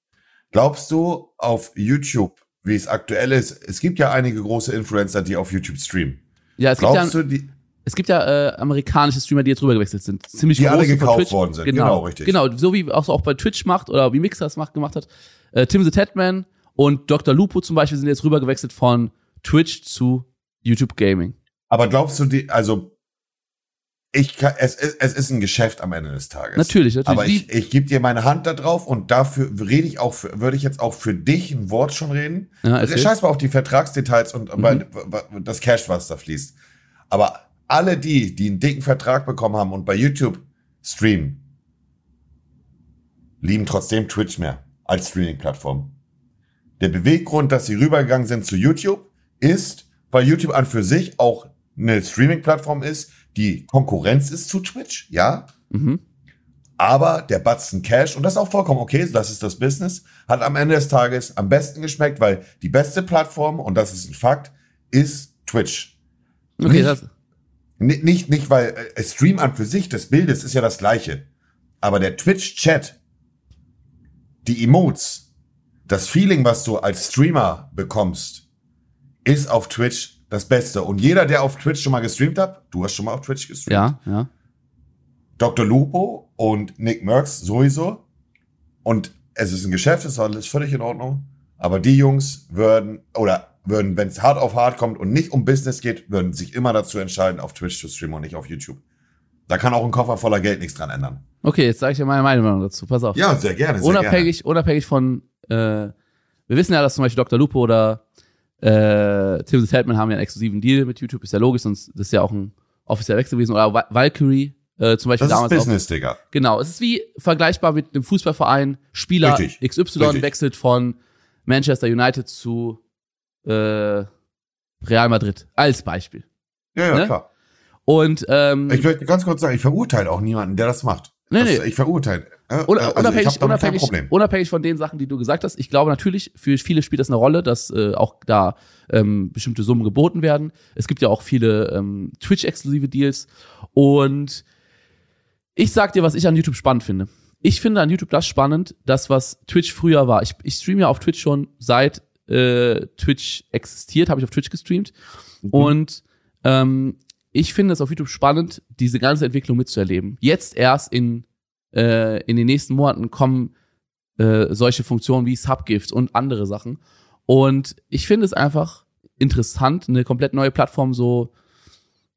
Glaubst du auf YouTube, wie es aktuell ist? Es gibt ja einige große Influencer, die auf YouTube streamen. Ja, es gibt ja, Glaubst du, es gibt ja äh, amerikanische Streamer, die jetzt rübergewechselt sind. Ziemlich Die alle gekauft worden sind. Genau, Genau, richtig. Genau, so wie auch so auch bei Twitch macht oder wie Mixer es macht, gemacht hat. Äh, Tim the Tatman und Dr. Lupo zum Beispiel sind jetzt rübergewechselt von Twitch zu YouTube Gaming. aber glaubst du, die, also ich kann, es, es, es ist ein Geschäft am Ende des Tages. Natürlich, natürlich. Aber ich, ich gebe dir meine Hand da drauf und dafür rede ich auch, für, würde ich jetzt auch für dich ein Wort schon reden. ja, scheiß mal auf die Vertragsdetails und Mhm. das Cash, was da fließt. Aber alle die, die einen dicken Vertrag bekommen haben und bei YouTube streamen, lieben trotzdem Twitch mehr als Streaming-Plattform. Der Beweggrund, dass sie rübergegangen sind zu YouTube, ist, weil YouTube an für sich auch eine Streaming-Plattform ist, die Konkurrenz ist zu Twitch, ja. mhm. Aber der Batzen Cash, und das ist auch vollkommen okay, das ist das Business, hat am Ende des Tages am besten geschmeckt, weil die beste Plattform, und das ist ein Fakt, ist Twitch. Okay, nicht- das, N nicht, nicht, weil äh, Stream an für sich des Bildes ist ja das gleiche. Aber der Twitch-Chat, die Emotes, das Feeling, was du als Streamer bekommst, ist auf Twitch das Beste. Und jeder, der auf Twitch schon mal gestreamt hat, du hast schon mal auf Twitch gestreamt, ja, ja. Dr. Lupo und Nick Merckx sowieso. Und es ist ein Geschäft, ist alles völlig in Ordnung. Aber die Jungs würden, oder würden, wenn es hart auf hart kommt und nicht um Business geht, würden sich immer dazu entscheiden, auf Twitch zu streamen und nicht auf YouTube. Da kann auch ein Koffer voller Geld nichts dran ändern. Okay, jetzt sage ich dir meine Meinung dazu. Pass auf. Ja, sehr gerne. Sehr unabhängig, unabhängig von, äh, wir wissen ja, dass zum Beispiel Dr. Lupo oder äh, Tim Tatman haben ja einen exklusiven Deal mit YouTube, ist ja logisch, sonst das ist ja auch ein offizieller Wechsel gewesen. Oder Val- Valkyrie äh, zum Beispiel. Das ist damals auch. Business, Digga. Genau, es ist wie vergleichbar mit einem Fußballverein. Spieler Richtig, XY richtig. wechselt von Manchester United zu äh, Real Madrid als Beispiel. Ja, ja, Ne? klar. Und ähm, Ich möchte ganz kurz sagen, ich verurteile auch niemanden, der das macht. Nee, das, nee. Ich verurteile. Äh, Un also unabhängig, unabhängig, unabhängig von den Sachen, die du gesagt hast, ich glaube natürlich, für viele spielt das eine Rolle, dass äh, auch da ähm, bestimmte Summen geboten werden. Es gibt ja auch viele ähm, Twitch-exklusive Deals. Und ich sag dir, was ich an YouTube spannend finde. Ich finde an YouTube das spannend, das, was Twitch früher war. Ich, ich streame ja auf Twitch schon seit äh, Twitch existiert, habe ich auf Twitch gestreamt. Und ähm, ich finde es auf YouTube spannend, diese ganze Entwicklung mitzuerleben. Jetzt erst in äh, in den nächsten Monaten kommen äh, solche Funktionen wie Subgift und andere Sachen. Und ich finde es einfach interessant, eine komplett neue Plattform so,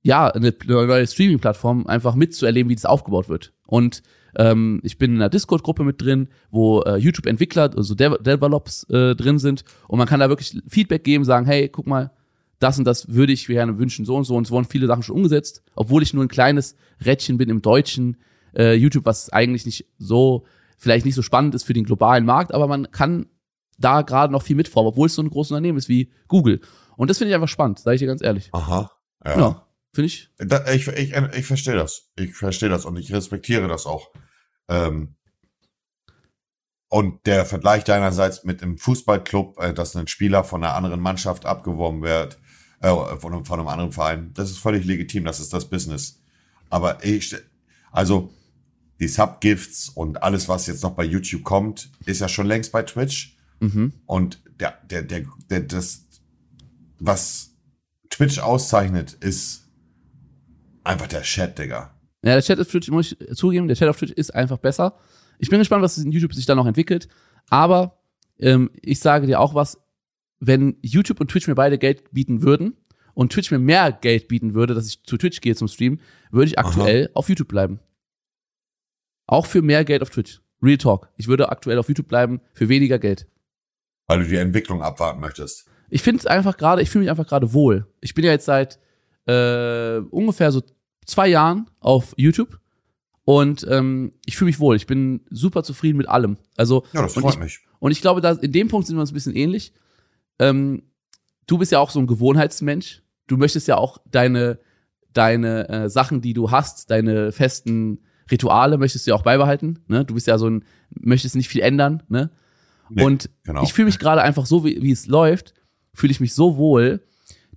ja, eine neue Streaming-Plattform einfach mitzuerleben, wie das aufgebaut wird. Und ähm, ich bin in einer Discord-Gruppe mit drin, wo äh, YouTube-Entwickler, also Dev Develops äh, drin sind und man kann da wirklich Feedback geben, sagen, hey, guck mal, das und das würde ich gerne wünschen, so und so und es wurden viele Sachen schon umgesetzt, obwohl ich nur ein kleines Rädchen bin im deutschen äh, YouTube, was eigentlich nicht so, vielleicht nicht so spannend ist für den globalen Markt, aber man kann da gerade noch viel mitformen, obwohl es so ein großes Unternehmen ist wie Google. Und das finde ich einfach spannend, sage ich dir ganz ehrlich. Aha. Ja, Ja. finde ich. Da, ich ich, ich verstehe das. Ich verstehe das und ich respektiere das auch. Ähm, und der Vergleich deinerseits mit einem Fußballclub, äh, dass ein Spieler von einer anderen Mannschaft abgeworben wird, äh, von, von einem anderen Verein, das ist völlig legitim, das ist das Business. Aber ich, also die Subgifts und alles, was jetzt noch bei YouTube kommt, ist ja schon längst bei Twitch. Mhm. Und der, der, der, der, das, was Twitch auszeichnet, ist einfach der Chat, Digga. Ja, der Chat auf Twitch, muss ich zugeben, der Chat auf Twitch ist einfach besser. Ich bin gespannt, was in YouTube sich da noch entwickelt. Aber ähm, ich sage dir auch was, wenn YouTube und Twitch mir beide Geld bieten würden und Twitch mir mehr Geld bieten würde, dass ich zu Twitch gehe zum Stream, würde ich aktuell auf YouTube bleiben. Auch für mehr Geld auf Twitch. Real Talk. Ich würde aktuell auf YouTube bleiben für weniger Geld. Weil du die Entwicklung abwarten möchtest. Ich finde es einfach gerade, ich fühle mich einfach gerade wohl. Ich bin ja jetzt seit äh, ungefähr so zwei Jahren auf YouTube und ähm, ich fühle mich wohl. Ich bin super zufrieden mit allem. Also Ja, das und freut ich, mich. Und ich glaube, da, in dem Punkt sind wir uns ein bisschen ähnlich. Ähm, du bist ja auch so ein Gewohnheitsmensch. Du möchtest ja auch deine, deine äh, Sachen, die du hast, deine festen Rituale, möchtest du ja auch beibehalten. Ne? Du bist ja so ein, möchtest nicht viel ändern. Ne? Nee, und genau. ich fühle mich gerade einfach so, wie, wie es läuft, fühle ich mich so wohl,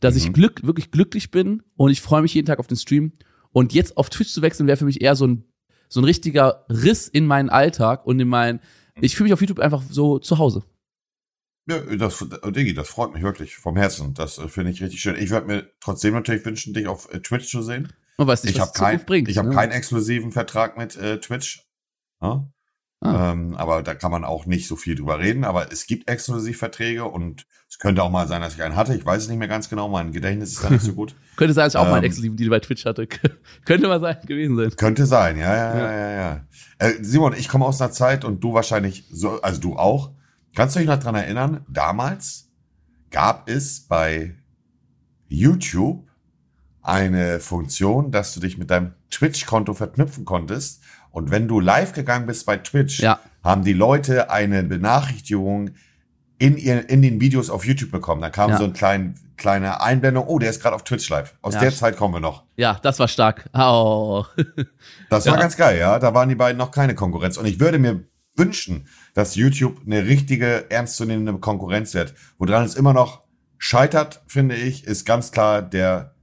dass ich Mhm. glück, wirklich glücklich bin und ich freue mich jeden Tag auf den Stream. Und jetzt auf Twitch zu wechseln, wäre für mich eher so ein, so ein richtiger Riss in meinen Alltag und in meinen. Ich fühle mich auf YouTube einfach so zu Hause. Ja, das, Diggi, das freut mich wirklich vom Herzen. Das äh, finde ich richtig schön. Ich würde mir trotzdem natürlich wünschen, dich auf äh, Twitch zu sehen. Man weiß nicht, ich was habe kein, bringt. ich hab ne? keinen exklusiven Vertrag mit äh, Twitch. Ja? Ah. Ähm, aber da kann man auch nicht so viel drüber reden. Aber es gibt Exklusivverträge und es könnte auch mal sein, dass ich einen hatte. Ich weiß es nicht mehr ganz genau. Mein Gedächtnis ist da nicht so gut. <laughs> Könnte sein, dass ich auch mal einen Ähm, exklusiven Deal bei Twitch hatte. <laughs> Könnte mal sein, gewesen sein. Könnte sein, ja, ja, Ja. ja, ja, ja. Äh, Simon, ich komme aus einer Zeit und du wahrscheinlich so, also du auch. Kannst du dich noch dran erinnern? Damals gab es bei YouTube eine Funktion, dass du dich mit deinem Twitch-Konto verknüpfen konntest. Und wenn du live gegangen bist bei Twitch, Ja. haben die Leute eine Benachrichtigung in, ihr, in den Videos auf YouTube bekommen. Da kam Ja. so ein klein, kleine Einblendung, oh, der ist gerade auf Twitch live. Aus Ja. der Zeit kommen wir noch. Ja, das war stark. Oh. <laughs> Das war ganz geil, ja. Da waren die beiden noch keine Konkurrenz. Und ich würde mir wünschen, dass YouTube eine richtige, ernstzunehmende Konkurrenz wird. Woran es immer noch scheitert, finde ich, ist ganz klar der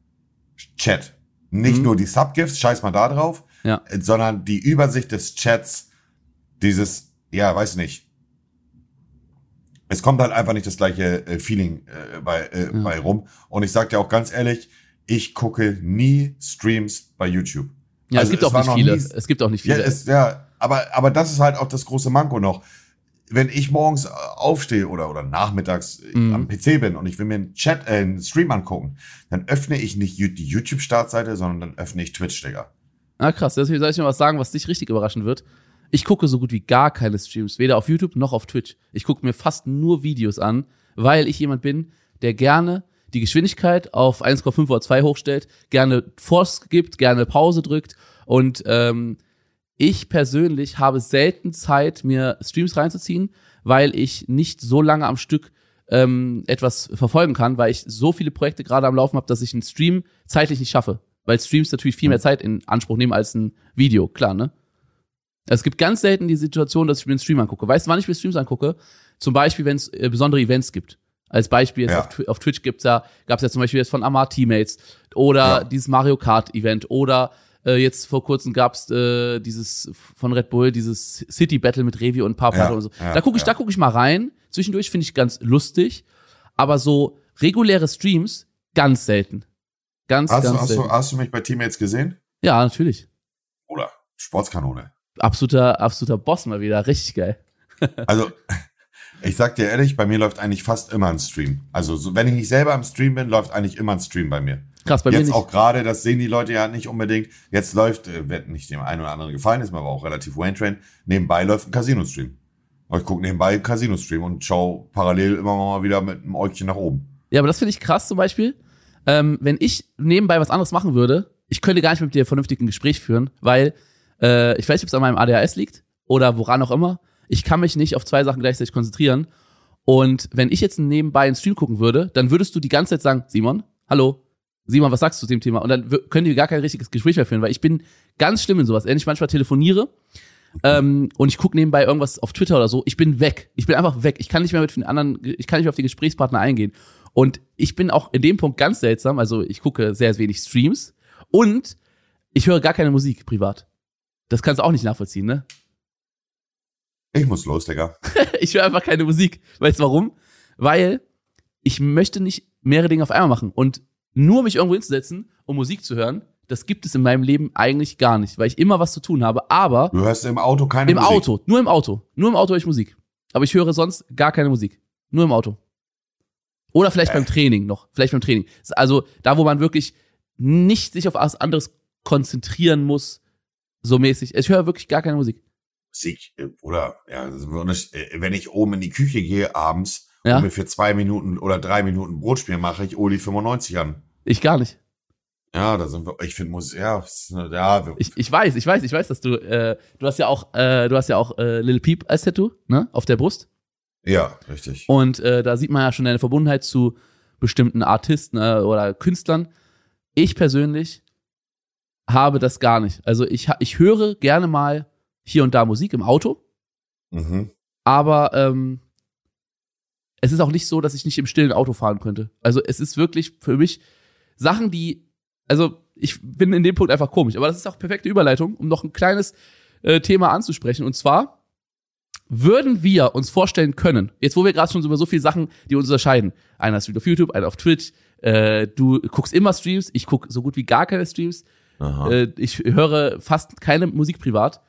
Chat. Nicht Mhm. nur die Subgifts, scheiß mal da drauf, Ja. äh, sondern die Übersicht des Chats, dieses, ja, weiß nicht. Es kommt halt einfach nicht das gleiche äh, Feeling äh, bei, äh, Ja. bei rum. Und ich sag dir auch ganz ehrlich, ich gucke nie Streams bei YouTube. Ja, Also es gibt es auch nicht viele. nie- Es gibt auch nicht Ja, viele. es, ja aber, aber das ist halt auch das große Manko noch. Wenn ich morgens äh, aufstehe oder, oder nachmittags äh, Mhm. am PC bin und ich will mir einen Chat, äh, einen Stream angucken, dann öffne ich nicht die YouTube-Startseite, sondern dann öffne ich Twitch, Digga. Ah, krass. Deswegen soll ich mal was sagen, was dich richtig überraschen wird. Ich gucke so gut wie gar keine Streams, weder auf YouTube noch auf Twitch. Ich gucke mir fast nur Videos an, weil ich jemand bin, der gerne die Geschwindigkeit auf 1,5 oder 2 hochstellt, gerne Force gibt, gerne Pause drückt und ähm, ich persönlich habe selten Zeit, mir Streams reinzuziehen, weil ich nicht so lange am Stück ähm, etwas verfolgen kann, weil ich so viele Projekte gerade am Laufen habe, dass ich einen Stream zeitlich nicht schaffe. Weil Streams natürlich viel mehr Zeit in Anspruch nehmen als ein Video, klar, ne? Es gibt ganz selten die Situation, dass ich mir einen Stream angucke. Weißt du, wann ich mir Streams angucke? Zum Beispiel, wenn es äh, besondere Events gibt. Als Beispiel jetzt Ja. auf, auf Twitch gibt's ja, gab's ja zum Beispiel jetzt von Amar Teammates oder Ja. dieses Mario Kart Event oder äh, jetzt vor kurzem gab's äh, dieses von Red Bull dieses City Battle mit Revi und Papa Ja, und so. ja, da gucke ich, ja. da gucke ich mal rein. Zwischendurch finde ich ganz lustig, aber so reguläre Streams ganz selten. Ganz, Hast, du, ganz hast, selten. du, hast du mich bei Teammates gesehen? Ja, natürlich. Oder? Sportskanone. Absoluter, absoluter Boss mal wieder. Richtig geil. <laughs> Also, ich sag dir ehrlich, bei mir läuft eigentlich fast immer ein Stream. Also, so, wenn ich nicht selber am Stream bin, läuft eigentlich immer ein Stream bei mir. Krass, bei mir Jetzt nicht. auch gerade, das sehen die Leute ja nicht unbedingt. Jetzt läuft, äh, wird nicht dem einen oder anderen gefallen, ist mir aber auch relativ Wayne Train. Nebenbei läuft ein Casino-Stream. Ich gucke nebenbei Casino-Stream und schau parallel immer mal wieder mit einem Äugchen nach oben. Ja, aber das finde ich krass zum Beispiel. Ähm, wenn ich nebenbei was anderes machen würde, ich könnte gar nicht mit dir vernünftig ein Gespräch führen, weil äh, ich weiß nicht, ob es an meinem ADHS liegt oder woran auch immer. Ich kann mich nicht auf zwei Sachen gleichzeitig konzentrieren. Und wenn ich jetzt nebenbei einen Stream gucken würde, dann würdest du die ganze Zeit sagen, Simon, hallo, Simon, was sagst du zu dem Thema? Und dann können wir gar kein richtiges Gespräch mehr führen, weil ich bin ganz schlimm in sowas. Wenn ich manchmal telefoniere ähm, und ich gucke nebenbei irgendwas auf Twitter oder so, ich bin weg. Ich bin einfach weg. Ich kann nicht mehr mit den anderen, ich kann nicht mehr auf die Gesprächspartner eingehen. Und ich bin auch in dem Punkt ganz seltsam. Also ich gucke sehr wenig Streams und ich höre gar keine Musik privat. Das kannst du auch nicht nachvollziehen, ne? Ich muss los, Digga. <laughs> ich höre einfach keine Musik. Weißt du warum? Weil ich möchte nicht mehrere Dinge auf einmal machen. Und nur mich irgendwo hinzusetzen, um Musik zu hören, das gibt es in meinem Leben eigentlich gar nicht, weil ich immer was zu tun habe. Aber Du hörst im Auto keine im Musik. Auto, nur im Auto, nur im Auto höre ich Musik. Aber ich höre sonst gar keine Musik. Nur im Auto. Oder vielleicht Äh. beim Training noch. Vielleicht beim Training. Also da, wo man wirklich nicht sich auf was anderes konzentrieren muss, so mäßig. Ich höre wirklich gar keine Musik. Musik, äh, oder, ja. Äh, wenn ich oben in die Küche gehe abends Ja? und mir für zwei Minuten oder drei Minuten Brotspiel mache, ich Oli 95 an. Ich gar nicht. Ja, da sind wir, ich finde Musik, ja, ja, wir- Ich, ich weiß, ich weiß, ich weiß, dass du, äh, du hast ja auch, äh, du hast ja auch äh, Lil Peep als Tattoo, ne, auf der Brust. ja, richtig. Und äh, da sieht man ja schon deine Verbundenheit zu bestimmten Artisten äh, oder Künstlern. Ich persönlich habe das gar nicht. Also ich, ich höre gerne mal hier und da Musik im Auto, Mhm. aber ähm, es ist auch nicht so, dass ich nicht im stillen Auto fahren könnte. Also es ist wirklich für mich Sachen, die, also ich bin in dem Punkt einfach komisch, aber das ist auch perfekte Überleitung, um noch ein kleines äh, Thema anzusprechen. Und zwar würden wir uns vorstellen können, jetzt wo wir gerade schon über so viele Sachen, die uns unterscheiden, einer streamt auf YouTube, einer auf Twitch, äh, du guckst immer Streams, ich gucke so gut wie gar keine Streams, äh, ich höre fast keine Musik privat.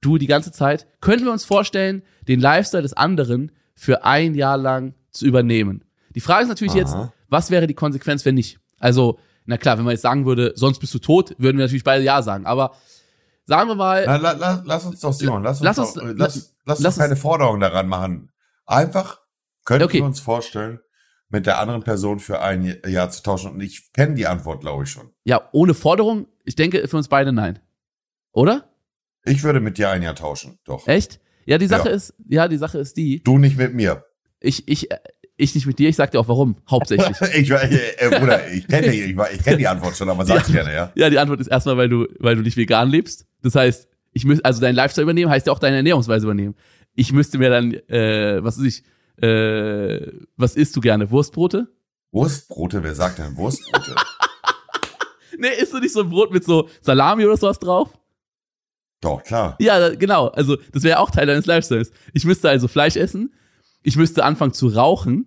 Du die ganze Zeit. Könnten wir uns vorstellen, den Lifestyle des anderen für ein Jahr lang zu übernehmen? Die Frage ist natürlich jetzt, Aha. was wäre die Konsequenz, wenn nicht? Also, na klar, wenn man jetzt sagen würde, sonst bist du tot, würden wir natürlich beide Ja sagen. Aber sagen wir mal, Na, la, la, lass uns doch, Simon, lass uns, Lass doch, uns- äh, la- lass, lass lass uns keine Forderung daran machen. Einfach könnten Okay. wir uns vorstellen, mit der anderen Person für ein Jahr zu tauschen. Und ich kenne die Antwort, glaube ich schon. ja, ohne Forderung, ich denke für uns beide nein. Oder? Ich würde mit dir ein Jahr tauschen, doch. Echt? Ja, die Sache Ja. ist, ja, die Sache ist die, Du nicht mit mir. ich, ich, äh, ich nicht mit dir, ich sag dir auch warum, hauptsächlich. <laughs> ich, äh, Bruder, ich kenne die, ich, ich kenn die Antwort schon, aber sag's gerne, ja. Ja, die Antwort ist erstmal, weil du, weil du nicht vegan lebst. Das heißt, ich müsste, also dein Lifestyle übernehmen, heißt ja auch deine Ernährungsweise übernehmen. Ich müsste mir dann, äh, was weiß ich, äh, was isst du gerne? Wurstbrote? Wurstbrote, wer sagt denn Wurstbrote? <laughs> Nee, isst du nicht so ein Brot mit so Salami oder sowas drauf? doch, klar. Ja, genau. Also, das wäre auch Teil deines Lifestyles. Ich müsste also Fleisch essen. Ich müsste anfangen zu rauchen.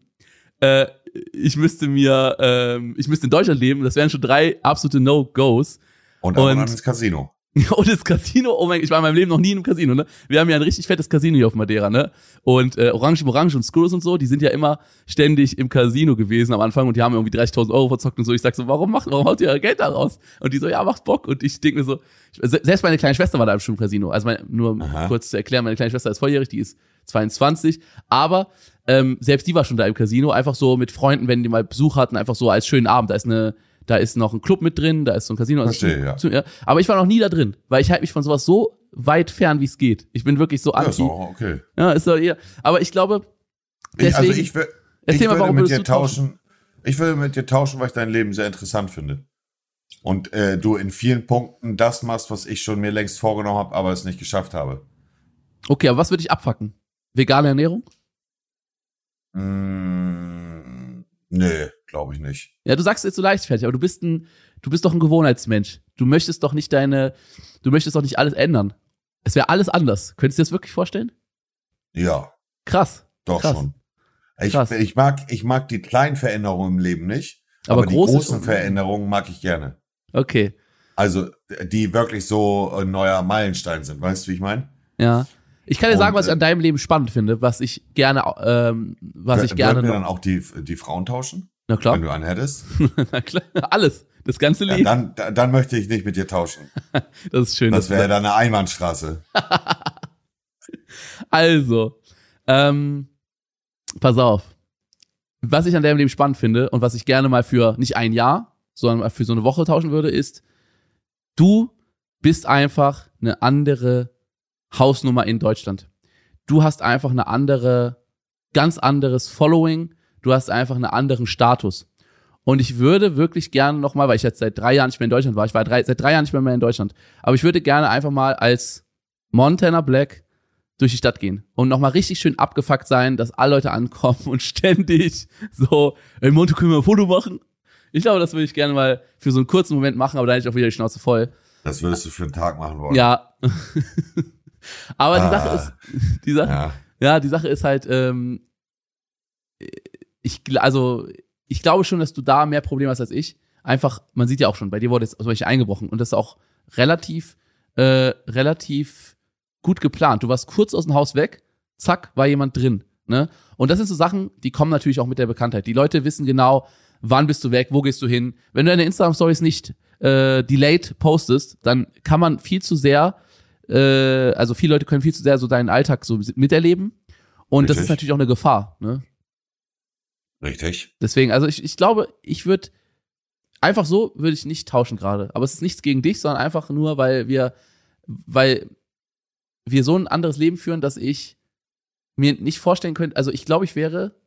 Äh, ich müsste mir, ähm, ich müsste in Deutschland leben. Das wären schon drei absolute No-Gos. Und ab und an ins Casino. <laughs> Und das Casino, oh mein Gott, ich war in meinem Leben noch nie in einem Casino, ne? Wir haben ja ein richtig fettes Casino hier auf Madeira, ne? Und äh, Orange Orange und Skrulls und so, die sind ja immer ständig im Casino gewesen am Anfang und die haben irgendwie 30.000 Euro verzockt und so. Ich sag so, warum macht, warum haut ihr euer Geld da raus? Und die so, ja, macht Bock. Und ich denk mir so, ich, se- selbst meine kleine Schwester war da im Casino. Also mein, nur Aha. kurz zu erklären, meine kleine Schwester ist volljährig, die ist 22, aber ähm, selbst die war schon da im Casino, einfach so mit Freunden, wenn die mal Besuch hatten, einfach so als schönen Abend. Da ist eine, da ist noch ein Club mit drin, da ist so ein Casino. Also Verstehe, ja. zu, ja. Aber ich war noch nie da drin, weil ich halte mich von sowas so weit fern, wie es geht. Ich bin wirklich so Ja, ist anti. auch okay. Ja, ist doch eher. Aber ich glaube, Ich, also Deswegen- ich, wür- ich Erzähl mal, würde mit dir tauschen? tauschen. Ich würde mit dir tauschen, weil ich dein Leben sehr interessant finde. Und äh, du in vielen Punkten das machst, was ich schon mir längst vorgenommen habe, aber es nicht geschafft habe. okay, aber was würde ich abfacken? Vegane Ernährung? Mm, nee, glaube ich nicht. Ja, du sagst jetzt so leichtfertig, aber du bist ein, du bist doch ein Gewohnheitsmensch. Du möchtest doch nicht deine, du möchtest doch nicht alles ändern. Es wäre alles anders. Könntest du dir das wirklich vorstellen? Ja, Krass. doch Krass. schon. Ich, Krass. ich, mag, ich mag die kleinen Veränderungen im Leben nicht, Aber aber, die große großen. Veränderungen mag ich gerne. Okay. Also, die wirklich so ein neuer Meilenstein sind. Weißt du, wie ich meine? Ja. Ich kann dir Und, sagen, was ich äh, an deinem Leben spannend finde, was ich gerne, ähm, was ich gerne Würden wir dann auch die, die Frauen tauschen, Na klar. wenn du einen hättest? <laughs> Na klar. Alles. Das ganze Ja, Leben. dann, da- dann möchte ich nicht mit dir tauschen. <laughs> das ist schön. Das wäre dann eine Einbahnstraße. <laughs> Also, ähm, pass auf. Was ich an deinem Leben spannend finde und was ich gerne mal für nicht ein Jahr, sondern mal für so eine Woche tauschen würde, ist, du bist einfach eine andere Hausnummer in Deutschland. Du hast einfach eine andere, ganz anderes Following. Du hast einfach einen anderen Status. Und ich würde wirklich gerne nochmal, weil ich jetzt seit drei Jahren nicht mehr in Deutschland war, ich war drei, seit drei Jahren nicht mehr, mehr in Deutschland, aber ich würde gerne einfach mal als Montana Black durch die Stadt gehen und nochmal richtig schön abgefuckt sein, dass alle Leute ankommen <laughs> und ständig so, ey Monte, können wir ein Foto machen? Ich glaube, das würde ich gerne mal für so einen kurzen Moment machen, aber dann hätte ich auch wieder die Schnauze voll. Das würdest du für einen Tag machen wollen. Ja. <laughs> Aber die Ah. Sache ist, <laughs> die Sache, Ja. ja, die Sache ist halt, ähm, ich, also, ich glaube schon, dass du da mehr Probleme hast als ich. Einfach, man sieht ja auch schon, bei dir wurde jetzt zum Beispiel eingebrochen und das ist auch relativ, äh, relativ gut geplant. Du warst kurz aus dem Haus weg, zack, war jemand drin, ne? Und das sind so Sachen, die kommen natürlich auch mit der Bekanntheit. Die Leute wissen genau, wann bist du weg, wo gehst du hin. Wenn du deine Instagram-Stories nicht äh, delayed postest, dann kann man viel zu sehr, äh, also viele Leute können viel zu sehr so deinen Alltag so miterleben. Und das Richtig. ist natürlich auch eine Gefahr, ne? Richtig. Deswegen, also ich, ich glaube, ich würde einfach so würde ich nicht tauschen gerade. Aber es ist nichts gegen dich, sondern einfach nur, weil wir, weil wir so ein anderes Leben führen, dass ich mir nicht vorstellen könnte, also ich glaube, ich wäre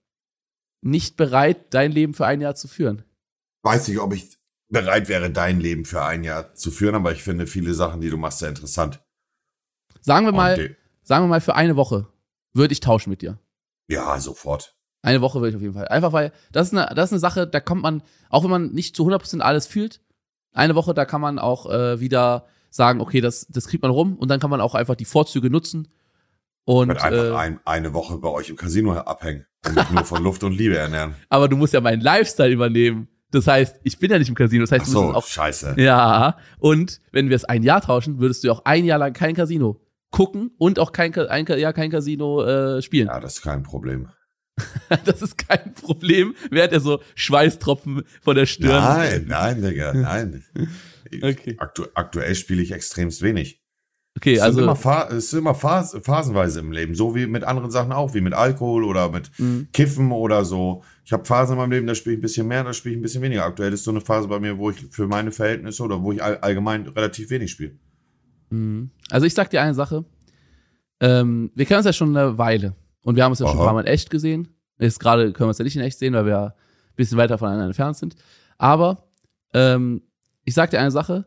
nicht bereit, dein Leben für ein Jahr zu führen. Weiß nicht, ob ich bereit wäre, dein Leben für ein Jahr zu führen, aber ich finde viele Sachen, die du machst, sehr interessant. Sagen wir Und mal, sagen wir mal für eine Woche würde ich tauschen mit dir. ja, sofort. Eine Woche würde ich auf jeden Fall. Einfach weil, das ist eine, das ist eine Sache, da kommt man, auch wenn man nicht zu 100% alles fühlt, eine Woche, da kann man auch äh, wieder sagen, okay, das, das kriegt man rum und dann kann man auch einfach die Vorzüge nutzen. Und, Ich einfach äh, ein, eine Woche bei euch im Casino abhängen und mich nur von Luft und Liebe ernähren. <laughs> aber du musst ja meinen Lifestyle übernehmen. Das heißt, ich bin ja nicht im Casino. Das heißt, Ach du musst so, auch. scheiße. Ja, und wenn wir es ein Jahr tauschen, würdest du ja auch ein Jahr lang kein Casino gucken und auch kein, ein, ja, kein Casino äh, spielen. Ja, das ist kein Problem. <laughs> Das ist kein Problem. Während er so Schweißtropfen von der Stirn. Nein, nein, Digga, <laughs> nein. Okay. Aktu aktuell spiele ich extremst wenig. Okay, es, also. sind immer, es sind immer Phas phasenweise im Leben, so wie mit anderen Sachen auch, wie mit Alkohol oder mit Mhm. Kiffen oder so. Ich habe Phasen in meinem Leben, da spiele ich ein bisschen mehr, da spiele ich ein bisschen weniger. Aktuell ist so eine Phase bei mir, wo ich für meine Verhältnisse oder wo ich all allgemein relativ wenig spiele. Mhm. Also ich sag dir eine Sache. Ähm, wir kennen uns ja schon eine Weile. Und wir haben uns ja schon ein Aha. paar Mal in echt gesehen. Jetzt gerade können wir uns ja nicht in echt sehen, weil wir ein bisschen weiter voneinander entfernt sind. Aber ähm, ich sag dir eine Sache.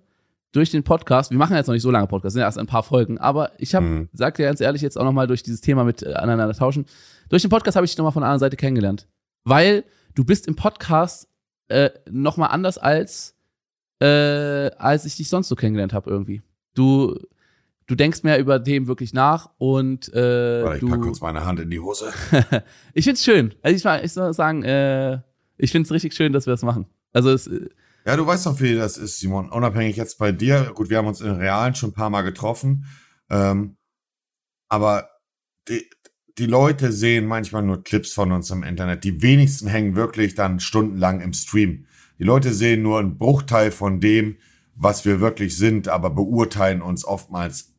Durch den Podcast, wir machen jetzt noch nicht so lange Podcast, sind ja erst ein paar Folgen, aber ich habe, Mhm. sag dir ganz ehrlich, jetzt auch nochmal durch dieses Thema mit äh, aneinander tauschen, durch den Podcast habe ich dich nochmal von der anderen Seite kennengelernt. Weil du bist im Podcast äh, nochmal anders als, äh, als ich dich sonst so kennengelernt habe irgendwie. Du, du denkst mehr über Themen wirklich nach und äh, Warte, ich du. pack kurz meine Hand in die Hose. <laughs> ich find's schön. Also ich, ich soll sagen, äh, ich find's richtig schön, dass wir das machen. Also es, äh, Ja, du weißt doch, wie das ist, Simon. Unabhängig jetzt bei dir. Gut, wir haben uns in Realen schon ein paar Mal getroffen. Ähm, aber die, die Leute sehen manchmal nur Clips von uns im Internet. Die wenigsten hängen wirklich dann stundenlang im Stream. Die Leute sehen nur einen Bruchteil von dem, was wir wirklich sind, aber beurteilen uns oftmals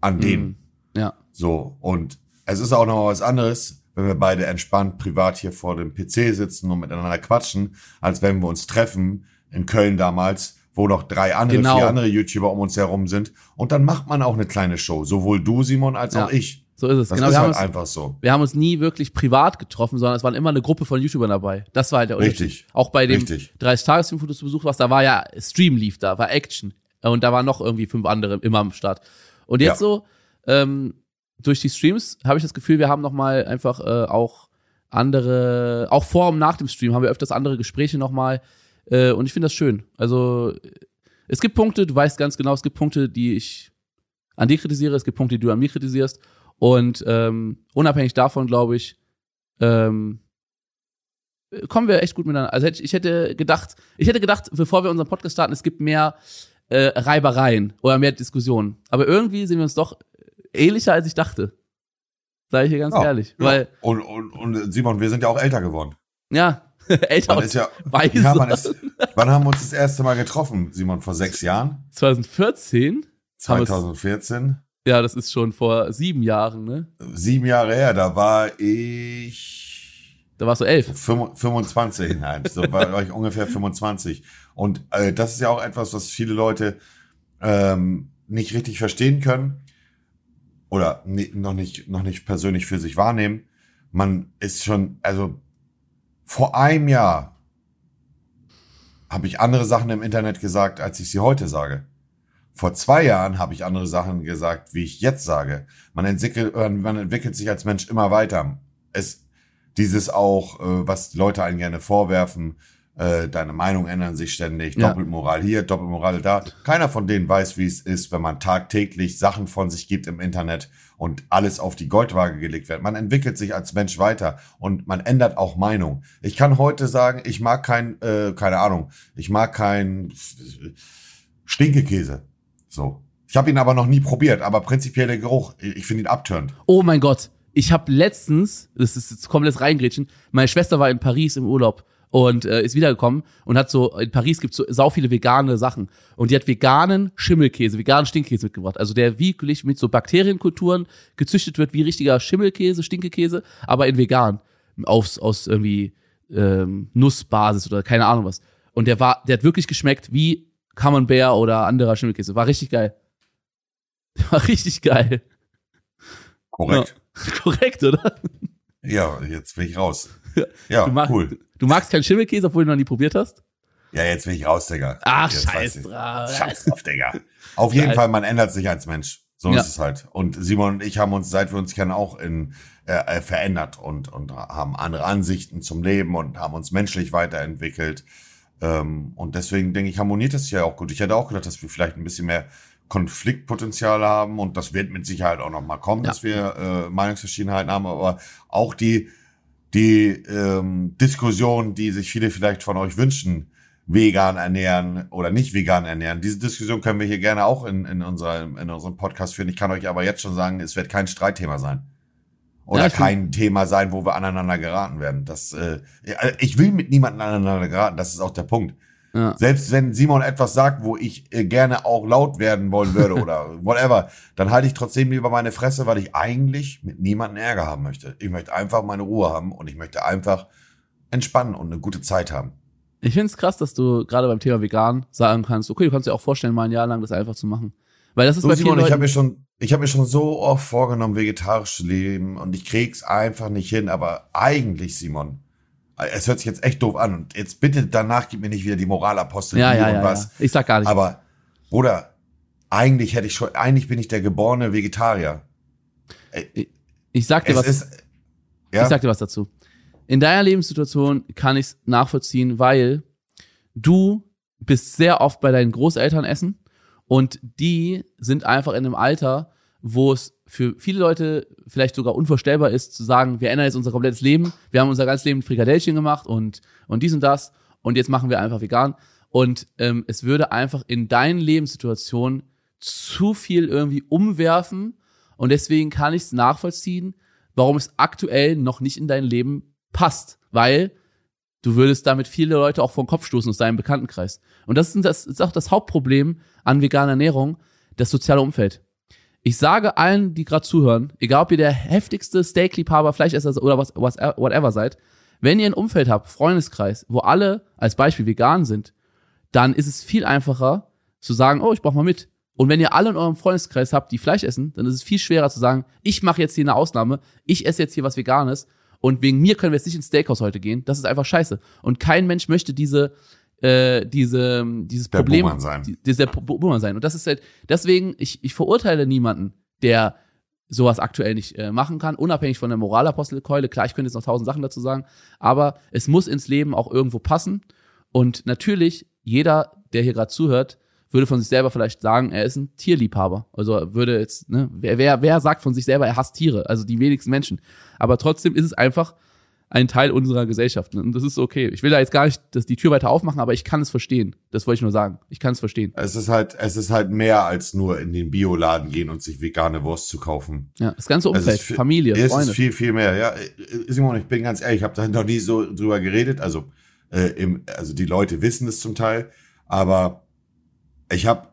an dem. mh, ja. So, und es ist auch noch was anderes, wenn wir beide entspannt privat hier vor dem PC sitzen und miteinander quatschen, als wenn wir uns treffen in Köln damals, wo noch drei andere, Genau. vier andere YouTuber um uns herum sind. Und dann macht man auch eine kleine Show. Sowohl du, Simon, als Ja. auch ich. So ist es. Das genau, ist wir haben, halt uns, einfach so. wir haben uns nie wirklich privat getroffen, sondern es waren immer eine Gruppe von YouTubern dabei. Das war halt der Unterschied. Richtig. Auch bei dem Richtig. 30-Tages-Film, wo du zu Besuch warst, da war ja Stream lief da, war Action. Und da waren noch irgendwie fünf andere immer am Start. Und jetzt Ja. so, ähm, durch die Streams habe ich das Gefühl, wir haben noch mal einfach äh, auch andere, auch vor und nach dem Stream haben wir öfters andere Gespräche noch mal. Äh, und ich finde das schön. Also es gibt Punkte, du weißt ganz genau, es gibt Punkte, die ich an dir kritisiere, es gibt Punkte, die du an mir kritisierst. Und ähm, unabhängig davon, glaube ich, ähm, kommen wir echt gut miteinander. Also ich, ich hätte gedacht, ich hätte gedacht, bevor wir unseren Podcast starten, es gibt mehr äh, Reibereien oder mehr Diskussionen. Aber irgendwie sind wir uns doch ähnlicher, als ich dachte. Sage ich hier ganz Ja, ehrlich. Ja. Weil, Und, und, und Simon, wir sind ja auch älter geworden. ja, <laughs> älter Man ist ja, weise. ja, man ist, wann haben wir uns das erste Mal getroffen, Simon? Vor sechs Jahren? 2014? Haben wir's- 2014? Ja, das ist schon vor sieben Jahren, ne? Sieben Jahre her, da war ich Da warst du elf. 25, nein, so war, war ich ungefähr 25. Und äh, das ist ja auch etwas, was viele Leute ähm, nicht richtig verstehen können oder ni- noch nicht noch nicht persönlich für sich wahrnehmen. Man ist schon, also vor einem Jahr habe ich andere Sachen im Internet gesagt, als ich sie heute sage. Vor zwei Jahren habe ich andere Sachen gesagt, wie ich jetzt sage. Man entwickelt, äh, man entwickelt sich als Mensch immer weiter. Es, dieses auch, äh, was Leute einen gerne vorwerfen, äh, deine Meinungen ändern sich ständig, Ja. Doppelmoral hier, Doppelmoral da. Keiner von denen weiß, wie es ist, wenn man tagtäglich Sachen von sich gibt im Internet und alles auf die Goldwaage gelegt wird. Man entwickelt sich als Mensch weiter und man ändert auch Meinung. Ich kann heute sagen, ich mag kein, äh, keine Ahnung, ich mag kein Stinkekäse. So. Ich habe ihn aber noch nie probiert, aber prinzipiell der Geruch, ich finde ihn abtörend. Oh mein Gott. Ich habe letztens, das ist jetzt komplett reingrätschen, meine Schwester war in Paris im Urlaub und äh, ist wiedergekommen und hat so, in Paris gibt so sau viele vegane Sachen. Und die hat veganen Schimmelkäse, veganen Stinkkäse mitgebracht. Also der wirklich mit so Bakterienkulturen gezüchtet wird, wie richtiger Schimmelkäse, Stinkekäse, aber in vegan. Aus, aus irgendwie ähm, Nussbasis oder keine Ahnung was. Und der war, der hat wirklich geschmeckt wie Camembert oder anderer Schimmelkäse. War richtig geil. <laughs> War richtig geil. Korrekt. <laughs> Korrekt, oder? Ja, jetzt bin ich raus. Ja. Ja, Du, mag, cool. du magst keinen Schimmelkäse, obwohl du noch nie probiert hast? Ja, jetzt bin ich raus, Digga. Ach, jetzt scheiß drauf. Scheiß drauf, Digga. Auf jeden Geil. Fall, man ändert sich als Mensch. So Ja. ist es halt. Und Simon und ich haben uns, seit wir uns kennen, auch in, äh, äh, verändert und, und haben andere Ansichten zum Leben und haben uns menschlich weiterentwickelt. Ähm, und deswegen denke ich, harmoniert das ja auch gut. Ich hätte auch gedacht, dass wir vielleicht ein bisschen mehr Konfliktpotenzial haben und das wird mit Sicherheit auch noch mal kommen, Ja. dass wir äh, Meinungsverschiedenheiten haben, aber auch die, die ähm, Diskussion, die sich viele vielleicht von euch wünschen, vegan ernähren oder nicht vegan ernähren. Diese Diskussion können wir hier gerne auch in, in, unserem, in unserem Podcast führen. Ich kann euch aber jetzt schon sagen, es wird kein Streitthema sein. Oder Ja, kein Thema sein, wo wir aneinander geraten werden. Das, äh, ich will mit niemandem aneinander geraten, das ist auch der Punkt. Ja. Selbst wenn Simon etwas sagt, wo ich äh, gerne auch laut werden wollen würde oder <laughs> whatever, dann halte ich trotzdem lieber meine Fresse, weil ich eigentlich mit niemandem Ärger haben möchte. Ich möchte einfach meine Ruhe haben und ich möchte einfach entspannen und eine gute Zeit haben. Ich finde es krass, dass du gerade beim Thema vegan sagen kannst, okay, du kannst dir auch vorstellen, mal ein Jahr lang das einfach zu machen. Weil das ist So, bei vielen Simon, ich habe Leuten, mir schon, ich habe mir schon so oft vorgenommen, vegetarisch zu leben und ich krieg's einfach nicht hin. Aber eigentlich, Simon, es hört sich jetzt echt doof an und jetzt bitte danach gib mir nicht wieder die Moralapostel ja, hier ja, und ja, was. Ich sag gar nicht. Aber Bruder, eigentlich hätte ich schon, eigentlich bin ich der geborene Vegetarier. ich sag dir was. ist, ja, Ich sag dir was dazu. In deiner Lebenssituation kann ich es nachvollziehen, weil du bist sehr oft bei deinen Großeltern essen und die sind einfach in einem Alter, wo es für viele Leute vielleicht sogar unvorstellbar ist, zu sagen, wir ändern jetzt unser komplettes Leben, wir haben unser ganzes Leben Frikadellchen gemacht und, und dies und das. Und jetzt machen wir einfach vegan. Und ähm, es würde einfach in deinen Lebenssituationen zu viel irgendwie umwerfen. Und deswegen kann ich es nachvollziehen, warum es aktuell noch nicht in dein Leben passt, weil du würdest damit viele Leute auch vor den Kopf stoßen aus deinem Bekanntenkreis. Und das ist, das ist auch das Hauptproblem an veganer Ernährung, das soziale Umfeld. Ich sage allen, die gerade zuhören, egal ob ihr der heftigste Steakliebhaber, Fleischesser oder was, was, whatever seid, wenn ihr ein Umfeld habt, Freundeskreis, wo alle als Beispiel vegan sind, dann ist es viel einfacher zu sagen, oh, ich brauche mal mit. Und wenn ihr alle in eurem Freundeskreis habt, die Fleisch essen, dann ist es viel schwerer zu sagen, ich mache jetzt hier eine Ausnahme, ich esse jetzt hier was Veganes und wegen mir können wir jetzt nicht ins Steakhouse heute gehen. Das ist einfach scheiße. Und kein Mensch möchte diese, äh, diese, dieses Der Problem, Buhmann sein. die- dieser Bu- Buhmann sein. Und das ist halt, deswegen, ich, ich verurteile niemanden, der sowas aktuell nicht äh, machen kann, unabhängig von der Moralapostelkeule. Klar, ich könnte jetzt noch tausend Sachen dazu sagen, aber es muss ins Leben auch irgendwo passen. Und natürlich, jeder, der hier gerade zuhört, würde von sich selber vielleicht sagen, er ist ein Tierliebhaber. Also er würde jetzt, ne, wer, wer, wer sagt von sich selber, er hasst Tiere? Also die wenigsten Menschen. Aber trotzdem ist es einfach ein Teil unserer Gesellschaft. ne? Und das ist okay. Ich will da jetzt gar nicht dass die Tür weiter aufmachen, aber ich kann es verstehen. Das wollte ich nur sagen. Ich kann es verstehen. es ist halt, es ist halt mehr als nur in den Bioladen gehen und sich vegane Wurst zu kaufen. Ja, das ganze Umfeld, viel- Familie, Es Freunde. ist viel, viel mehr. Ja, Simon, ich bin ganz ehrlich, ich habe da noch nie so drüber geredet. Also, äh, im, also die Leute wissen es zum Teil, aber ich habe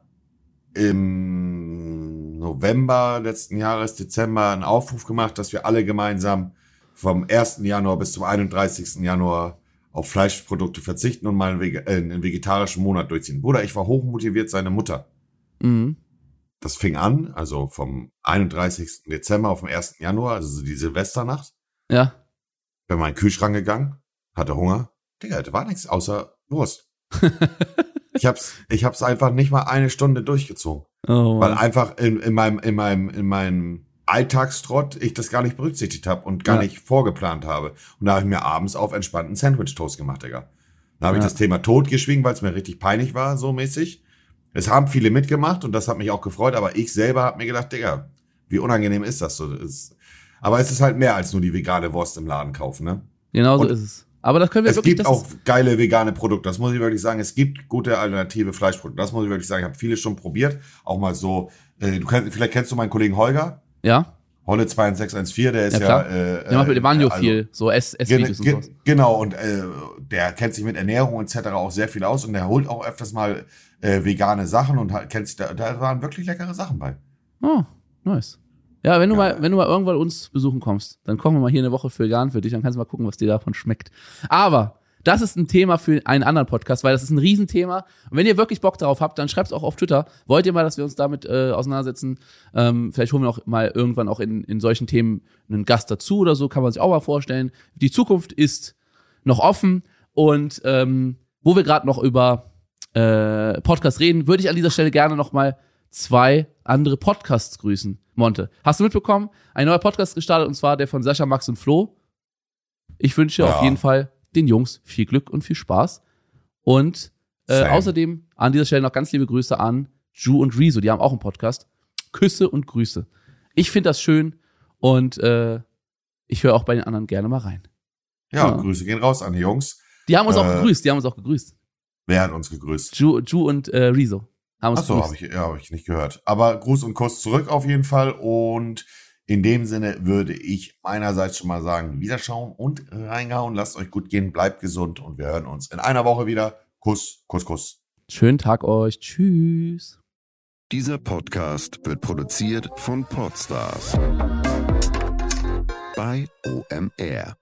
im November letzten Jahres, Dezember, einen Aufruf gemacht, dass wir alle gemeinsam vom 1. Januar bis zum 31. Januar auf Fleischprodukte verzichten und mal einen, vege- äh, einen vegetarischen Monat durchziehen. Bruder, ich war hochmotiviert, seine Mutter. mhm. Das fing an, also vom 31. Dezember auf den 1. Januar, also die Silvesternacht. Ja. Bin mal in den Kühlschrank gegangen, hatte Hunger. Digga, da war nichts außer Wurst. <laughs> ich hab's, ich hab's einfach nicht mal eine Stunde durchgezogen. Oh, Weil einfach in, in meinem, in meinem, in meinem Alltagstrott ich das gar nicht berücksichtigt habe und gar Ja. nicht vorgeplant habe. Und da habe ich mir abends auf entspannten Sandwich-Toast gemacht, Digga. Dann habe ich Ja. das Thema totgeschwiegen, weil es mir richtig peinlich war, so mäßig. Es haben viele mitgemacht und das hat mich auch gefreut, aber ich selber habe mir gedacht, Digga, wie unangenehm ist das so? Ist, aber es ist halt mehr als nur die vegane Wurst im Laden kaufen, ne? Genau so Und ist es. Aber das können wir Es wirklich. gibt das auch geile vegane Produkte, das muss ich wirklich sagen. Es gibt gute alternative Fleischprodukte, das muss ich wirklich sagen. Ich habe viele schon probiert. Auch mal so, äh, du kennst, vielleicht kennst du meinen Kollegen Holger, ja, Holle 2614, der ist Ja, ja. äh, der macht mit äh, Evanio also- viel, so Ess- Gen Essvideos und gen so. genau, und äh, der kennt sich mit Ernährung etc. auch sehr viel aus und der holt auch öfters mal äh, vegane Sachen und halt, kennt sich da, da waren wirklich leckere Sachen bei. Oh, nice. Ja, wenn du Ja. mal, wenn du mal irgendwann uns besuchen kommst, dann kochen wir mal hier eine Woche für vegan für dich, dann kannst du mal gucken, was dir davon schmeckt. Aber das ist ein Thema für einen anderen Podcast, weil das ist ein Riesenthema. Und wenn ihr wirklich Bock darauf habt, dann schreibt's auch auf Twitter. Wollt ihr mal, dass wir uns damit äh, auseinandersetzen? Ähm, vielleicht holen wir auch mal irgendwann auch in, in solchen Themen einen Gast dazu oder so, kann man sich auch mal vorstellen. Die Zukunft ist noch offen und ähm, wo wir gerade noch über äh, Podcast reden, würde ich an dieser Stelle gerne noch mal zwei andere Podcasts grüßen. Monte, hast du mitbekommen? Ein neuer Podcast gestartet und zwar der von Sascha, Max und Flo. Ich wünsche Ja. auf jeden Fall den Jungs viel Glück und viel Spaß. Und äh, außerdem an dieser Stelle noch ganz liebe Grüße an Ju und Rezo, die haben auch einen Podcast. Küsse und Grüße. Ich finde das schön und äh, ich höre auch bei den anderen gerne mal rein. Ja, Ja. Grüße gehen raus an die Jungs. Die haben uns auch Äh, gegrüßt, die haben uns auch gegrüßt. Wer hat uns gegrüßt? Ju, Ju und äh, Rezo Achso, habe ich, ja, hab ich nicht gehört. Aber Gruß und Kuss zurück auf jeden Fall. Und in dem Sinne würde ich meinerseits schon mal sagen, wiederschauen und reingehauen. Lasst euch gut gehen, bleibt gesund und wir hören uns in einer Woche wieder. Kuss, Kuss, Kuss. Schönen Tag euch. Tschüss. Dieser Podcast wird produziert von Podstars bei OMR.